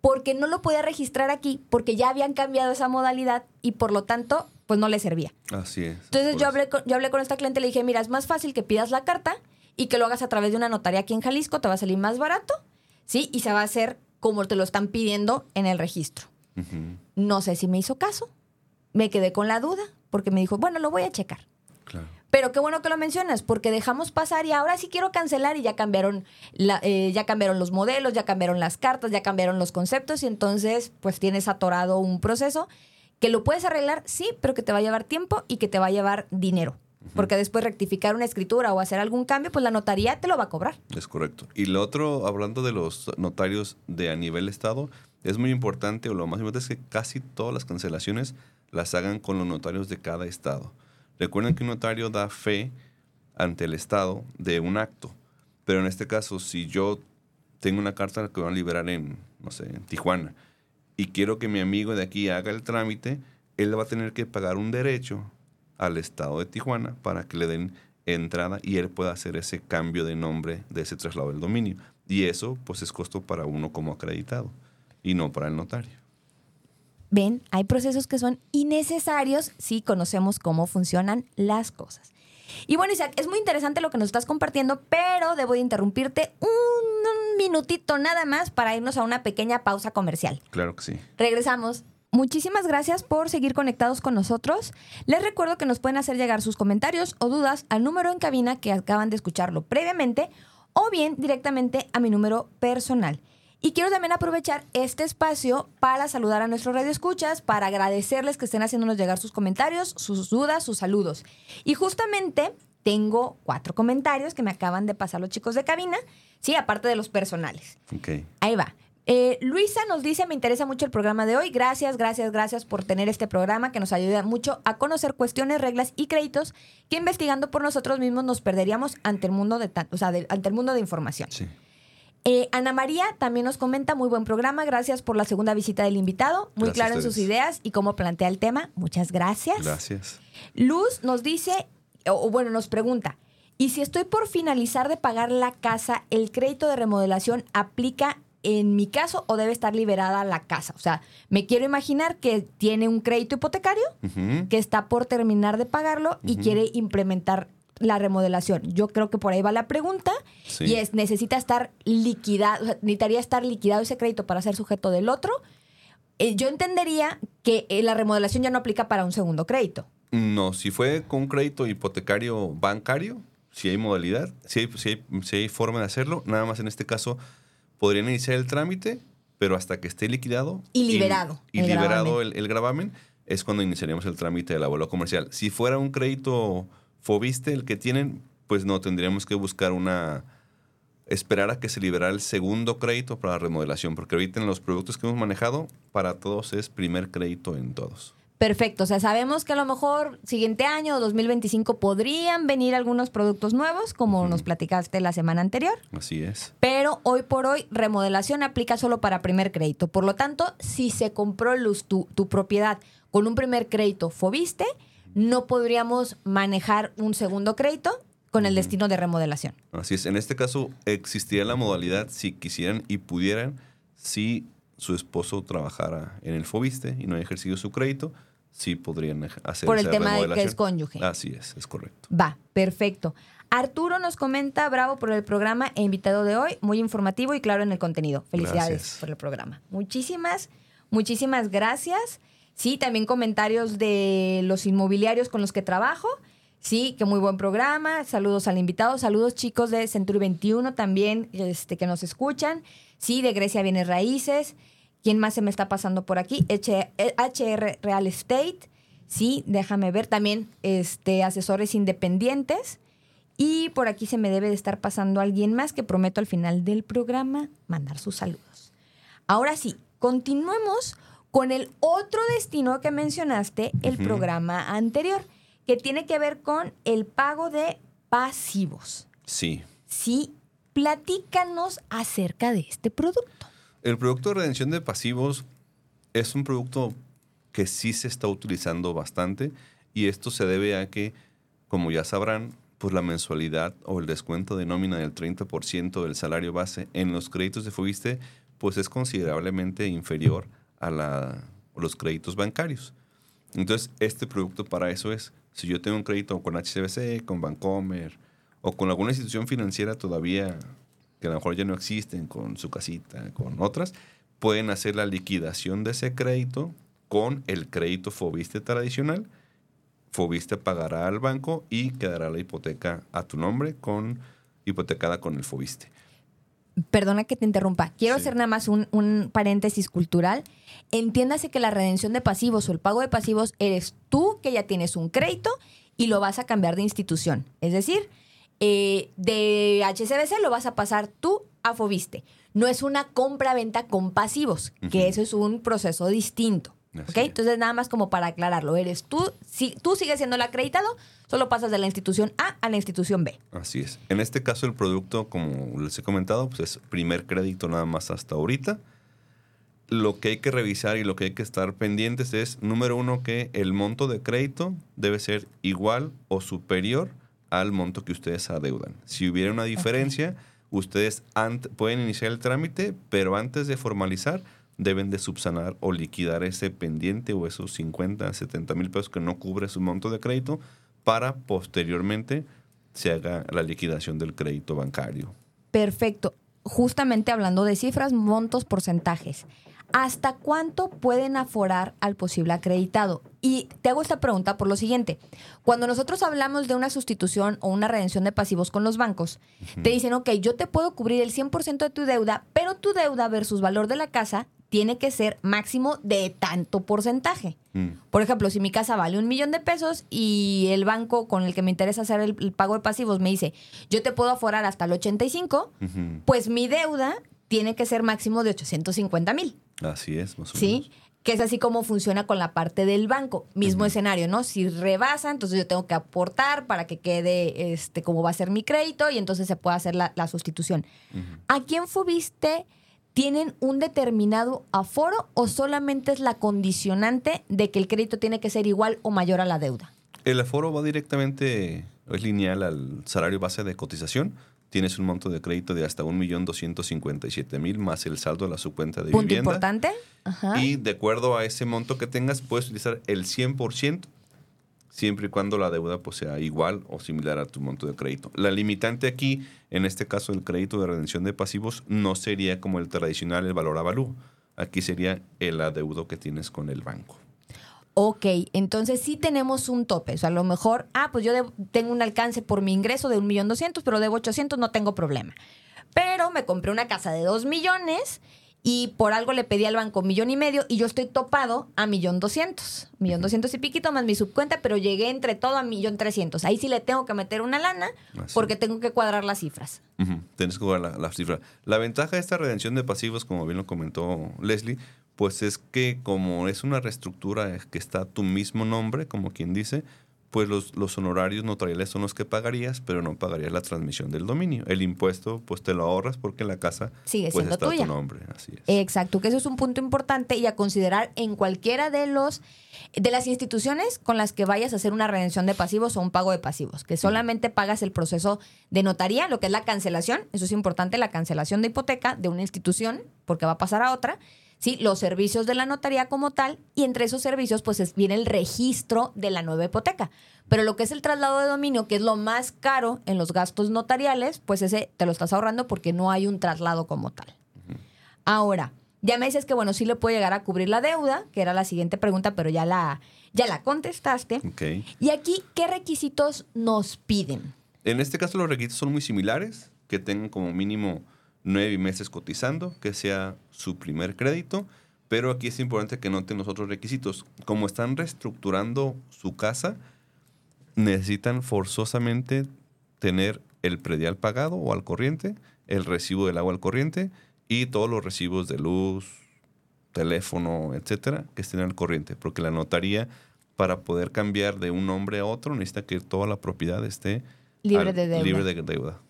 porque no lo podía registrar aquí, porque ya habían cambiado esa modalidad y por lo tanto, pues no le servía. Así es. Entonces yo hablé, con, yo hablé con esta cliente y le dije, mira, es más fácil que pidas la carta y que lo hagas a través de una notaría aquí en Jalisco, te va a salir más barato, ¿sí? Y se va a hacer como te lo están pidiendo en el registro. No sé si me hizo caso, me quedé con la duda, porque me dijo, bueno, lo voy a checar. Claro. Pero qué bueno que lo mencionas, porque dejamos pasar y ahora sí quiero cancelar y ya cambiaron, la, eh, ya cambiaron los modelos, ya cambiaron las cartas, ya cambiaron los conceptos y entonces pues tienes atorado un proceso que lo puedes arreglar, sí, pero que te va a llevar tiempo y que te va a llevar dinero. Porque después rectificar una escritura o hacer algún cambio, pues la notaría te lo va a cobrar. Es correcto. Y lo otro, hablando de los notarios de a nivel estado, es muy importante, o lo más importante es que casi todas las cancelaciones las hagan con los notarios de cada estado. Recuerden que un notario da fe ante el Estado de un acto, pero en este caso, si yo tengo una carta que van a liberar en, no sé, Tijuana, y quiero que mi amigo de aquí haga el trámite, él va a tener que pagar un derecho al Estado de Tijuana para que le den entrada y él pueda hacer ese cambio de nombre de ese traslado del dominio. Y eso, pues, es costo para uno como acreditado y no para el notario. Ven, hay procesos que son innecesarios si conocemos cómo funcionan las cosas. Y bueno, Isaac, es muy interesante lo que nos estás compartiendo, pero debo de interrumpirte un, minutito nada más para irnos a una pequeña pausa comercial. Claro que sí. Regresamos. Muchísimas gracias por seguir conectados con nosotros. Les recuerdo que nos pueden hacer llegar sus comentarios o dudas al número en cabina que acaban de escucharlo previamente o bien directamente a mi número personal. Y quiero también aprovechar este espacio para saludar a nuestros radioescuchas, para agradecerles que estén haciéndonos llegar sus comentarios, sus dudas, sus saludos. Y justamente tengo cuatro comentarios que me acaban de pasar los chicos de cabina, sí, aparte de los personales. Okay. Ahí va. Eh, Luisa nos dice, me interesa mucho el programa de hoy. Gracias, gracias, gracias por tener este programa que nos ayuda mucho a conocer cuestiones, reglas y créditos que investigando por nosotros mismos nos perderíamos ante el mundo de, o sea, ante el mundo de información. Sí. Eh, Ana María también nos comenta, muy buen programa, gracias por la segunda visita del invitado, muy claro en sus ideas y cómo plantea el tema, muchas gracias. Gracias. Luz nos dice, o bueno, nos pregunta, ¿y si estoy por finalizar de pagar la casa, el crédito de remodelación aplica en mi caso o debe estar liberada la casa? O sea, me quiero imaginar que tiene un crédito hipotecario, que está por terminar de pagarlo y quiere implementar la remodelación. Yo creo que por ahí va la pregunta y es, ¿necesita estar liquidado, necesitaría estar liquidado ese crédito para ser sujeto del otro? Eh, yo entendería que eh, la remodelación ya no aplica para un segundo crédito. No, si fue con un crédito hipotecario bancario, si hay modalidad, si hay, si hay, forma de hacerlo, nada más en este caso podrían iniciar el trámite, pero hasta que esté liquidado. Y liberado. Y, liberado El, gravamen, es cuando iniciaríamos el trámite de la bola comercial. Si fuera un crédito Fobiste, el que tienen, pues no, tendríamos que buscar una... Esperar a que se liberara el segundo crédito para la remodelación, porque ahorita en los productos que hemos manejado, para todos es primer crédito en todos. Perfecto, o sea, sabemos que a lo mejor siguiente año, 2025, podrían venir algunos productos nuevos, como nos platicaste la semana anterior. Así es. Pero hoy por hoy, remodelación aplica solo para primer crédito. Por lo tanto, si se compró luz tu, tu propiedad con un primer crédito Fobiste, no podríamos manejar un segundo crédito con el destino de remodelación. Así es. En este caso, existiría la modalidad, si quisieran y pudieran, si su esposo trabajara en el FOBISTE y no haya ejercido su crédito, sí podrían hacer Por el tema de que es cónyuge. Así es, es correcto. Va, perfecto. Arturo nos comenta, bravo por el programa e invitado de hoy, muy informativo y claro en el contenido. Felicidades por el programa. Muchísimas, muchísimas gracias. Sí, también comentarios de los inmobiliarios con los que trabajo. Sí, que muy buen programa. Saludos al invitado. Saludos chicos de Century 21 también este, que nos escuchan. Sí, de Grecia Bienes Raíces. ¿Quién más se me está pasando por aquí? HR Real Estate. Sí, déjame ver. También este, asesores independientes. Y por aquí se me debe de estar pasando alguien más que prometo al final del programa mandar sus saludos. Ahora sí, continuemos con el otro destino que mencionaste, el programa anterior, que tiene que ver con el pago de pasivos. Sí. Sí, platícanos acerca de este producto. El producto de redención de pasivos es un producto que sí se está utilizando bastante y esto se debe a que, como ya sabrán, pues la mensualidad o el descuento de nómina del 30% del salario base en los créditos de Fobiste pues es considerablemente inferior a, los créditos bancarios. Entonces, este producto para eso es, si yo tengo un crédito con HCBC, con Bancomer o con alguna institución financiera todavía que a lo mejor ya no existen, con su casita, con otras, pueden hacer la liquidación de ese crédito con el crédito Fobiste tradicional. Fobiste pagará al banco y quedará la hipoteca a tu nombre con hipotecada con el Fobiste perdona que te interrumpa, quiero hacer nada más un, paréntesis cultural. Entiéndase que la redención de pasivos o el pago de pasivos eres tú que ya tienes un crédito y lo vas a cambiar de institución. Es decir, eh, de HCBC lo vas a pasar tú a Fobiste. No es una compra-venta con pasivos, que eso es un proceso distinto. Entonces, nada más como para aclararlo, eres tú, si tú sigues siendo el acreditado, solo pasas de la institución A a la institución B. Así es. En este caso, el producto, como les he comentado, pues es primer crédito nada más hasta ahorita. Lo que hay que revisar y lo que hay que estar pendientes es, número uno, que el monto de crédito debe ser igual o superior al monto que ustedes adeudan. Si hubiera una diferencia, ustedes pueden iniciar el trámite, pero antes de formalizar, deben de subsanar o liquidar ese pendiente o esos 50, 70 mil pesos que no cubre su monto de crédito para posteriormente se haga la liquidación del crédito bancario. Perfecto. Justamente hablando de cifras, montos, porcentajes. ¿Hasta cuánto pueden aforar al posible acreditado? Y te hago esta pregunta por lo siguiente. Cuando nosotros hablamos de una sustitución o una redención de pasivos con los bancos, te dicen, ok, yo te puedo cubrir el 100% de tu deuda, pero tu deuda versus valor de la casa tiene que ser máximo de tanto porcentaje. Mm. Por ejemplo, si mi casa vale un millón de pesos y el banco con el que me interesa hacer el, pago de pasivos me dice, yo te puedo aforar hasta el 85, pues mi deuda tiene que ser máximo de 850 mil. Así es, más o ¿Sí? Que es así como funciona con la parte del banco. Mismo escenario, ¿no? Si rebasa, entonces yo tengo que aportar para que quede este, como va a ser mi crédito y entonces se pueda hacer la, sustitución. ¿A quién fubiste? ¿Tienen un determinado aforo o solamente es la condicionante de que el crédito tiene que ser igual o mayor a la deuda? El aforo va directamente, es lineal al salario base de cotización. Tienes un monto de crédito de hasta 1.257.000 más el saldo de la subcuenta de Punto vivienda. importante. Y de acuerdo a ese monto que tengas, puedes utilizar el 100% siempre y cuando la deuda pues, sea igual o similar a tu monto de crédito. La limitante aquí, en este caso el crédito de redención de pasivos, no sería como el tradicional, el valor avalúo. Aquí sería el adeudo que tienes con el banco. Ok, entonces sí tenemos un tope. O sea, a lo mejor, ah, pues yo tengo un alcance por mi ingreso de 1.200.000, pero debo 800, no tengo problema. Pero me compré una casa de 2 millones y por algo le pedí al banco millón y medio y yo estoy topado a millón doscientos. Millón doscientos y piquito más mi subcuenta, pero llegué entre todo a millón trescientos. Ahí sí le tengo que meter una lana porque tengo que cuadrar las cifras. Tienes que cuadrar la, cifra. La ventaja de esta redención de pasivos, como bien lo comentó Leslie, pues es que como es una reestructura que está a tu mismo nombre, como quien dice, pues los, los, honorarios notariales son los que pagarías, pero no pagarías la transmisión del dominio. El impuesto, pues te lo ahorras porque la casa sigue pues, siendo está tuya. Tu nombre. Así es. Exacto, que eso es un punto importante y a considerar en cualquiera de los de las instituciones con las que vayas a hacer una redención de pasivos o un pago de pasivos, que solamente pagas el proceso de notaría, lo que es la cancelación, eso es importante, la cancelación de hipoteca de una institución, porque va a pasar a otra ¿sí? los servicios de la notaría como tal, y entre esos servicios pues viene el registro de la nueva hipoteca. Pero lo que es el traslado de dominio, que es lo más caro en los gastos notariales, pues ese te lo estás ahorrando porque no hay un traslado como tal. Ahora, ya me dices que bueno, sí le puede llegar a cubrir la deuda, que era la siguiente pregunta, pero ya la, ya la contestaste. Y aquí, ¿qué requisitos nos piden? En este caso los requisitos son muy similares, que tengan como mínimo nueve meses cotizando, que sea su primer crédito, pero aquí es importante que noten los otros requisitos. Como están reestructurando su casa, necesitan forzosamente tener el predial pagado o al corriente, el recibo del agua al corriente y todos los recibos de luz, teléfono, etcétera, que estén al corriente, porque la notaría para poder cambiar de un nombre a otro necesita que toda la propiedad esté libre, de, deuda. libre de deuda.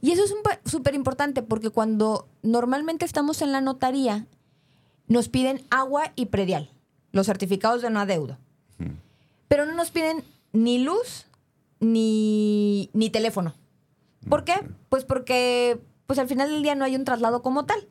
Y eso es súper importante porque cuando normalmente estamos en la notaría, nos piden agua y predial, los certificados de no adeudo. Pero no nos piden ni luz ni, ni teléfono. ¿Por qué? Pues porque pues al final del día no hay un traslado como tal.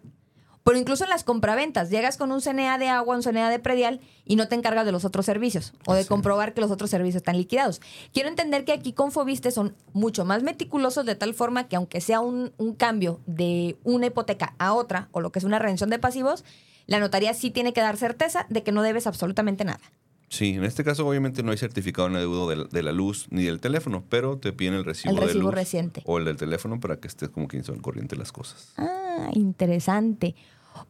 Pero incluso en las compraventas, llegas con un CNA de agua, un CNA de predial y no te encargas de los otros servicios o de comprobar que los otros servicios están liquidados. Quiero entender que aquí con Fobiste son mucho más meticulosos de tal forma que aunque sea un, un cambio de una hipoteca a otra o lo que es una redención de pasivos, la notaría sí tiene que dar certeza de que no debes absolutamente nada. Sí, en este caso obviamente no hay certificado en adeudo de, la luz ni del teléfono, pero te piden el recibo, el recibo de luz reciente. o el del teléfono para que estés como quien son corriente las cosas. Ah, interesante.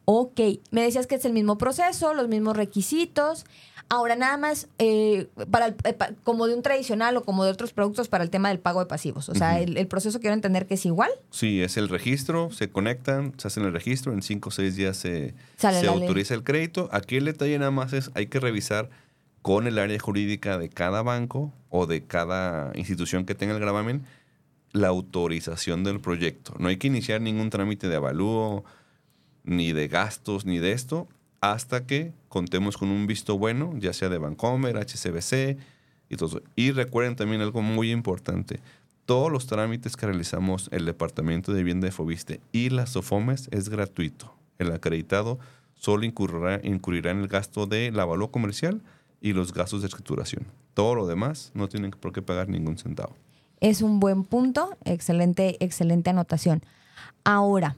Ok, me decías que es el mismo proceso, los mismos requisitos. Ahora nada más, eh, para, eh, como de un tradicional o como de otros productos para el tema del pago de pasivos. O sea, el, proceso quiero entender que es igual. Sí, es el registro, se conectan, se hacen el registro, en cinco o seis días se, se autoriza el crédito. Aquí el detalle nada más es, hay que revisar con el área jurídica de cada banco o de cada institución que tenga el gravamen la autorización del proyecto. No hay que iniciar ningún trámite de avalúo, ni de gastos, ni de esto, hasta que contemos con un visto bueno, ya sea de Bancomer, HCBC y todo. Y recuerden también algo muy importante. Todos los trámites que realizamos el Departamento de Vivienda de Fobiste y las SOFOMES es gratuito. El acreditado solo incurrirá, incurrirá en el gasto de la avalúo comercial y los gastos de escrituración. Todo lo demás no tienen por qué pagar ningún centavo. Es un buen punto, excelente, excelente anotación. Ahora,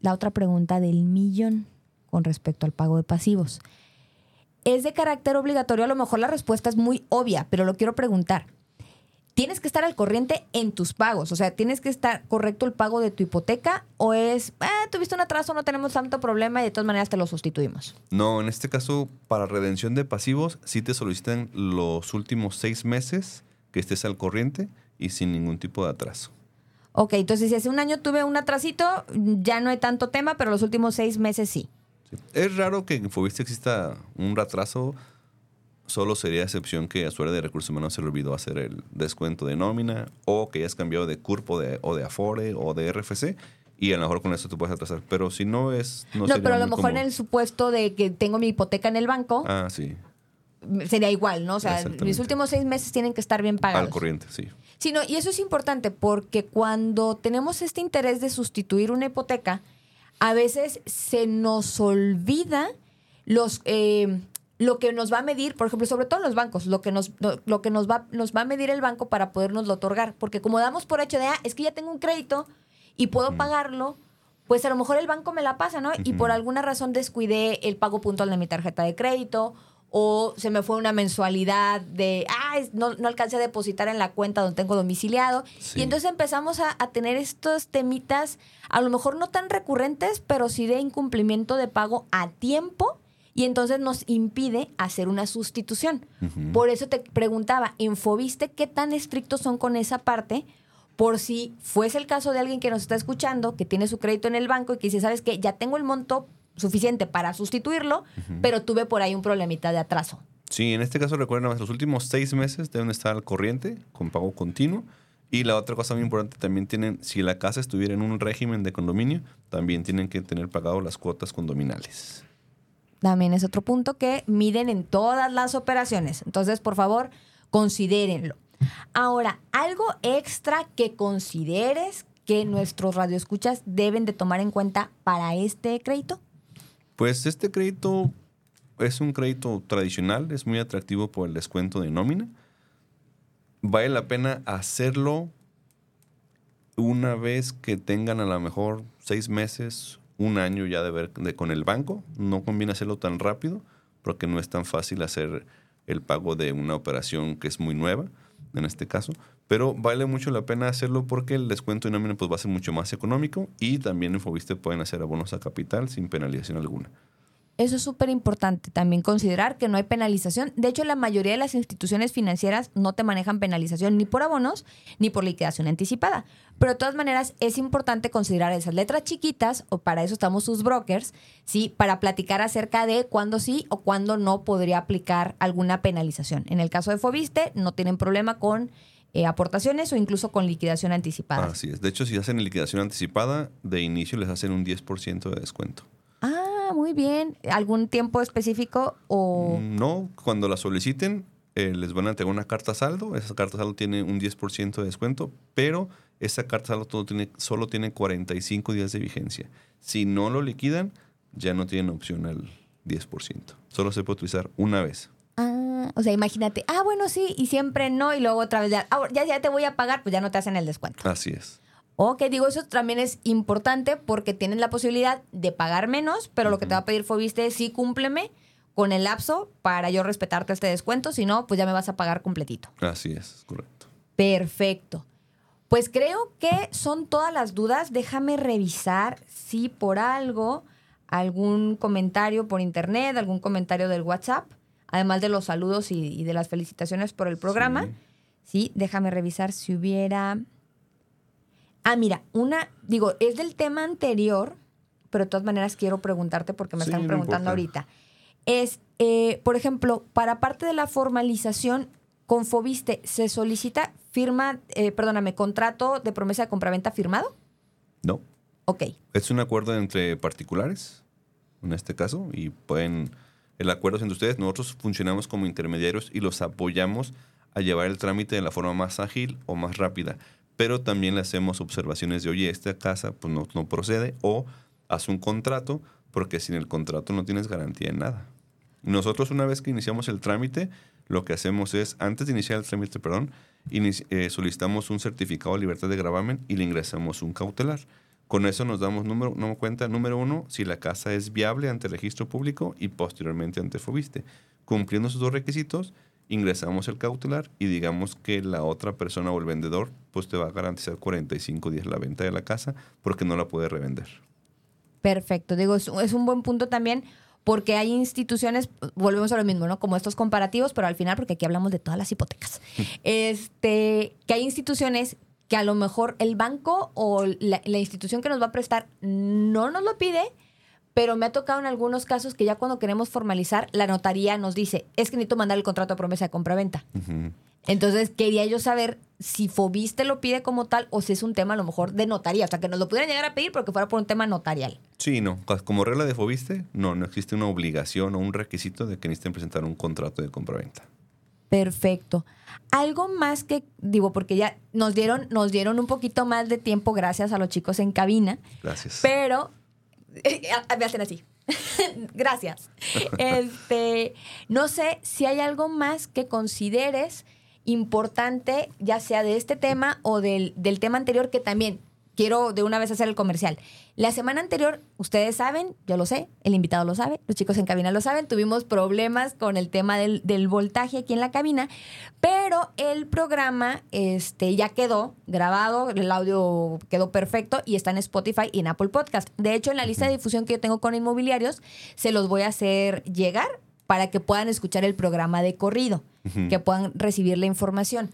la otra pregunta del millón con respecto al pago de pasivos. ¿Es de carácter obligatorio? A lo mejor la respuesta es muy obvia, pero lo quiero preguntar. ¿Tienes que estar al corriente en tus pagos? O sea, ¿tienes que estar correcto el pago de tu hipoteca? ¿O es, eh, tuviste un atraso, no tenemos tanto problema y de todas maneras te lo sustituimos? No, en este caso, para redención de pasivos, sí te solicitan los últimos seis meses que estés al corriente y sin ningún tipo de atraso. Ok, entonces si hace un año tuve un atrasito, ya no hay tanto tema, pero los últimos seis meses sí. Es raro que en Fobiste exista un retraso. Solo sería excepción que a su área de recursos humanos se le olvidó hacer el descuento de nómina o que hayas cambiado de CURP o de, o de Afore o de RFC y a lo mejor con eso te puedes atrasar. Pero si no es... No, no pero a lo mejor en el supuesto de que tengo mi hipoteca en el banco. Ah, sí. Sería igual, ¿no? O sea, mis últimos seis meses tienen que estar bien pagados. Al corriente, sí. Sí, y eso es importante porque cuando tenemos este interés de sustituir una hipoteca, a veces se nos olvida los... Eh, lo que nos va a medir, por ejemplo, sobre todo en los bancos, lo que nos, lo, que nos va, nos va a medir el banco para podernoslo otorgar. Porque como damos por hecho de, ah, es que ya tengo un crédito y puedo pagarlo, pues a lo mejor el banco me la pasa, ¿no? Y por alguna razón descuidé el pago puntual de mi tarjeta de crédito o se me fue una mensualidad de, ah, no, no alcancé a depositar en la cuenta donde tengo domiciliado. Y entonces empezamos a, tener estos temitas, a lo mejor no tan recurrentes, pero sí de incumplimiento de pago a tiempo. Y entonces nos impide hacer una sustitución. Por eso te preguntaba, ¿infoviste qué tan estrictos son con esa parte? Por si fuese el caso de alguien que nos está escuchando, que tiene su crédito en el banco y que dice, ¿sabes qué? Ya tengo el monto suficiente para sustituirlo, pero tuve por ahí un problemita de atraso. Sí, en este caso recuerden, los últimos seis meses deben estar al corriente con pago continuo. Y la otra cosa muy importante, también tienen, si la casa estuviera en un régimen de condominio, también tienen que tener pagado las cuotas condominales. También es otro punto que miden en todas las operaciones. Entonces, por favor, considérenlo. Ahora, algo extra que consideres que nuestros radioescuchas deben de tomar en cuenta para este crédito. Pues este crédito es un crédito tradicional, es muy atractivo por el descuento de nómina. Vale la pena hacerlo una vez que tengan a lo mejor seis meses, un año ya de ver con el banco. No conviene hacerlo tan rápido porque no es tan fácil hacer el pago de una operación que es muy nueva, en este caso. Pero vale mucho la pena hacerlo porque el descuento de nómina pues, va a ser mucho más económico y también en Fobiste pueden hacer abonos a capital sin penalización alguna. Eso es súper importante también considerar que no hay penalización. De hecho, la mayoría de las instituciones financieras no te manejan penalización ni por abonos ni por liquidación anticipada. Pero de todas maneras es importante considerar esas letras chiquitas, o para eso estamos sus brokers, ¿sí? Para platicar acerca de cuándo sí o cuándo no podría aplicar alguna penalización. En el caso de Fobiste, no tienen problema con eh, aportaciones o incluso con liquidación anticipada. Así es. De hecho, si hacen liquidación anticipada, de inicio les hacen un 10% de descuento. Ah, muy bien. ¿Algún tiempo específico o...? Mm, no, cuando la soliciten eh, les van a entregar una carta saldo. Esa carta saldo tiene un 10% de descuento, pero esa carta saldo todo tiene, solo tiene 45 días de vigencia. Si no lo liquidan, ya no tienen opción al 10%. Solo se puede utilizar una vez. Ah, o sea, imagínate, ah, bueno, sí, y siempre no, y luego otra vez ya, ah, ya, ya te voy a pagar, pues ya no te hacen el descuento. Así es. Ok, digo, eso también es importante porque tienes la posibilidad de pagar menos, pero lo que te va a pedir Fobiste es sí cúmpleme con el lapso para yo respetarte este descuento, si no, pues ya me vas a pagar completito. Así es, correcto. Perfecto. Pues creo que son todas las dudas. Déjame revisar si por algo, algún comentario por internet, algún comentario del WhatsApp, además de los saludos y, de las felicitaciones por el programa. sí, déjame revisar si hubiera... Ah, mira, una, digo, es del tema anterior, pero de todas maneras quiero preguntarte porque me están preguntando ahorita. Es, eh, por ejemplo, para parte de la formalización con Fobiste, ¿se solicita firma, eh, perdóname, contrato de promesa de compraventa firmado? No. Ok. Es un acuerdo entre particulares, en este caso, y pueden, el acuerdo es entre ustedes, nosotros funcionamos como intermediarios y los apoyamos a llevar el trámite de la forma más ágil o más rápida pero también le hacemos observaciones de, oye, esta casa pues no, no procede o haz un contrato porque sin el contrato no tienes garantía en nada. Nosotros una vez que iniciamos el trámite, lo que hacemos es, antes de iniciar el trámite, perdón, eh, solicitamos un certificado de libertad de gravamen y le ingresamos un cautelar. Con eso nos damos número, no cuenta, número uno, si la casa es viable ante el registro público y posteriormente ante Fobiste. Cumpliendo esos dos requisitos, ingresamos el cautelar y digamos que la otra persona o el vendedor pues te va a garantizar 45 días la venta de la casa porque no la puede revender. Perfecto, digo, es, un buen punto también porque hay instituciones, volvemos a lo mismo, ¿no? Como estos comparativos, pero al final, porque aquí hablamos de todas las hipotecas, este, que hay instituciones que a lo mejor el banco o la, la institución que nos va a prestar no nos lo pide, pero me ha tocado en algunos casos que ya cuando queremos formalizar, la notaría nos dice, es que necesito mandar el contrato de promesa de compraventa. Entonces quería yo saber si Fobiste lo pide como tal o si es un tema a lo mejor de notaría, o sea, que nos lo pudieran llegar a pedir porque fuera por un tema notarial. Sí, no, como regla de Fobiste, no, no existe una obligación o un requisito de que necesiten presentar un contrato de compraventa. Perfecto. Algo más que digo, porque ya nos dieron, nos dieron un poquito más de tiempo gracias a los chicos en cabina. Gracias. Pero me hacen así. Gracias. Este, no sé si hay algo más que consideres importante, ya sea de este tema o del, del tema anterior, que también quiero de una vez hacer el comercial. La semana anterior, ustedes saben, yo lo sé, el invitado lo sabe, los chicos en cabina lo saben, tuvimos problemas con el tema del, voltaje aquí en la cabina, pero el programa este, ya quedó grabado, el audio quedó perfecto y está en Spotify y en Apple Podcast. De hecho, en la lista de difusión que yo tengo con inmobiliarios, se los voy a hacer llegar para que puedan escuchar el programa de corrido, que puedan recibir la información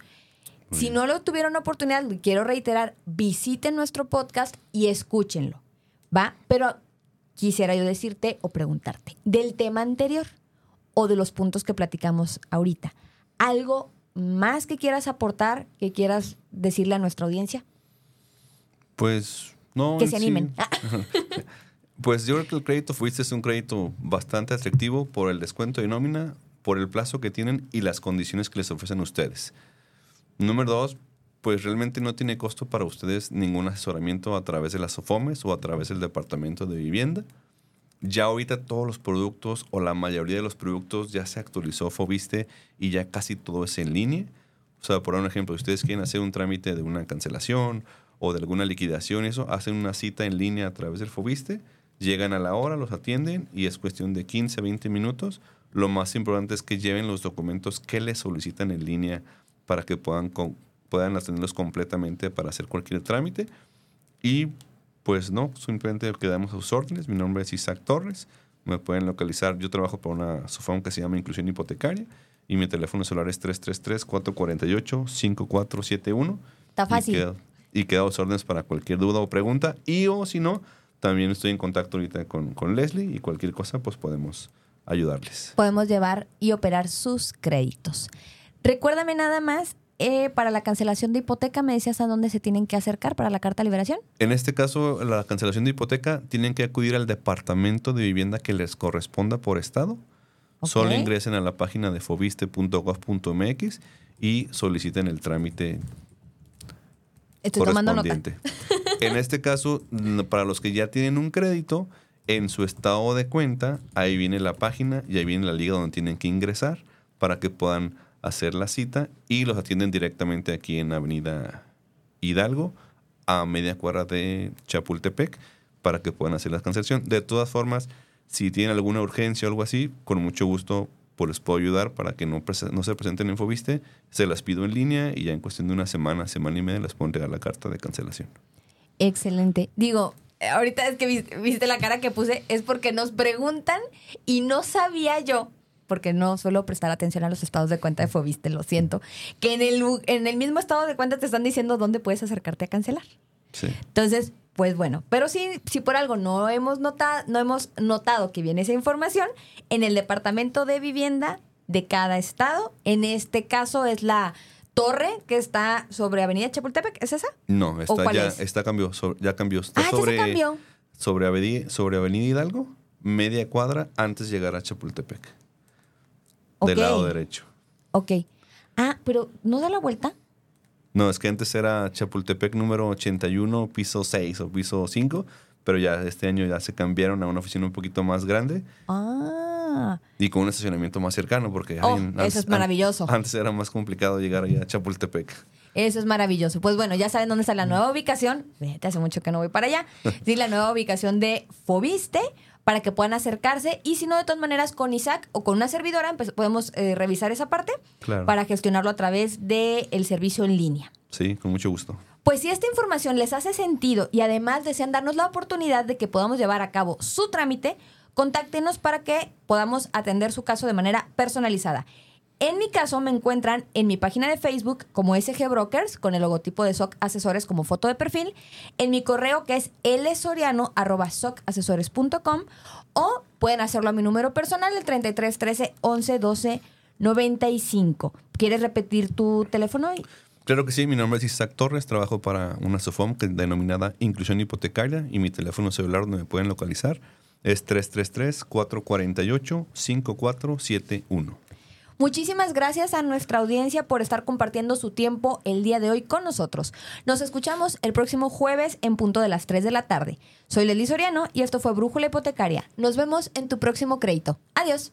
si no lo tuvieron oportunidad, quiero reiterar, visiten nuestro podcast y escúchenlo, ¿va? Pero quisiera yo decirte o preguntarte, del tema anterior o de los puntos que platicamos ahorita, ¿algo más que quieras aportar, que quieras decirle a nuestra audiencia? Pues no. Que se animen. pues yo creo que el crédito fuiste es un crédito bastante atractivo por el descuento de nómina, por el plazo que tienen y las condiciones que les ofrecen ustedes. Número dos, pues realmente no tiene costo para ustedes ningún asesoramiento a través de las SOFOMES o a través del Departamento de Vivienda. Ya ahorita todos los productos o la mayoría de los productos ya se actualizó Fobiste y ya casi todo es en línea. O sea, por un ejemplo, si ustedes quieren hacer un trámite de una cancelación o de alguna liquidación, eso, hacen una cita en línea a través del Fobiste, llegan a la hora, los atienden y es cuestión de 15, 20 minutos. Lo más importante es que lleven los documentos que les solicitan en línea para que puedan, puedan atenderlos completamente para hacer cualquier trámite. Y pues no, simplemente quedamos a sus órdenes. Mi nombre es Isaac Torres. Me pueden localizar. Yo trabajo para una SOFOM que se llama Inclusión Hipotecaria y mi teléfono celular es 333-448-5471. Está fácil. Y queda, y órdenes para cualquier duda o pregunta. Y o si no, también estoy en contacto ahorita con, con Leslie y cualquier cosa, pues podemos ayudarles. Podemos llevar y operar sus créditos. Recuérdame nada más, eh, para la cancelación de hipoteca, me decías a dónde se tienen que acercar para la carta de liberación. En este caso, la cancelación de hipoteca, tienen que acudir al departamento de vivienda que les corresponda por estado. Solo ingresen a la página de fobiste.gov.mx y soliciten el trámite Estoy correspondiente. en este caso, para los que ya tienen un crédito, en su estado de cuenta, ahí viene la página y ahí viene la liga donde tienen que ingresar para que puedan hacer la cita y los atienden directamente aquí en Avenida Hidalgo a media cuadra de Chapultepec para que puedan hacer la cancelación. De todas formas, si tienen alguna urgencia o algo así, con mucho gusto pues les puedo ayudar para que no, no se presenten en Fobiste. Se las pido en línea y ya en cuestión de una semana, semana y media les puedo entregar la carta de cancelación. Excelente. Digo, ahorita es que viste, la cara que puse, es porque nos preguntan y no sabía yo porque no suelo prestar atención a los estados de cuenta de Fobiste, lo siento, que en el, en el mismo estado de cuenta te están diciendo dónde puedes acercarte a cancelar. Sí. Entonces, pues bueno, pero si, si por algo no hemos, notado, no hemos notado que viene esa información, en el departamento de vivienda de cada estado, en este caso es la torre que está sobre Avenida Chapultepec, ¿es esa? No, está ya, está cambió, ya cambió. Está ah, sobre, ya se cambió. Sobre Avenida, sobre Avenida Hidalgo, media cuadra antes de llegar a Chapultepec. Del lado derecho. Ok. Ah, pero ¿no da la vuelta? No, es que antes era Chapultepec número 81, piso 6 o piso 5, pero ya este año ya se cambiaron a una oficina un poquito más grande. Ah. Y con un estacionamiento más cercano, porque oh, eso es maravilloso. Antes era más complicado llegar allá a Chapultepec. Eso es maravilloso. Pues bueno, ya saben dónde está la nueva ubicación. Te hace mucho que no voy para allá. Sí, la nueva ubicación de Fobiste para que puedan acercarse y si no, de todas maneras, con Isaac o con una servidora pues, podemos eh, revisar esa parte para gestionarlo a través del servicio en línea. Sí, con mucho gusto. Pues si esta información les hace sentido y además desean darnos la oportunidad de que podamos llevar a cabo su trámite, contáctenos para que podamos atender su caso de manera personalizada. En mi caso me encuentran en mi página de Facebook como SG Brokers con el logotipo de SOC Asesores como foto de perfil, en mi correo que es lsoriano@socasesores.com o pueden hacerlo a mi número personal el 33 13 11 12 95. ¿Quieres repetir tu teléfono? Claro que sí, mi nombre es Isaac Torres, trabajo para una SOFOM denominada Inclusión Hipotecaria y mi teléfono celular donde me pueden localizar es 333 448 5471. Muchísimas gracias a nuestra audiencia por estar compartiendo su tiempo el día de hoy con nosotros. Nos escuchamos el próximo jueves en punto de las 3 de la tarde. Soy Lely Soriano y esto fue Brújula Hipotecaria. Nos vemos en tu próximo crédito. Adiós.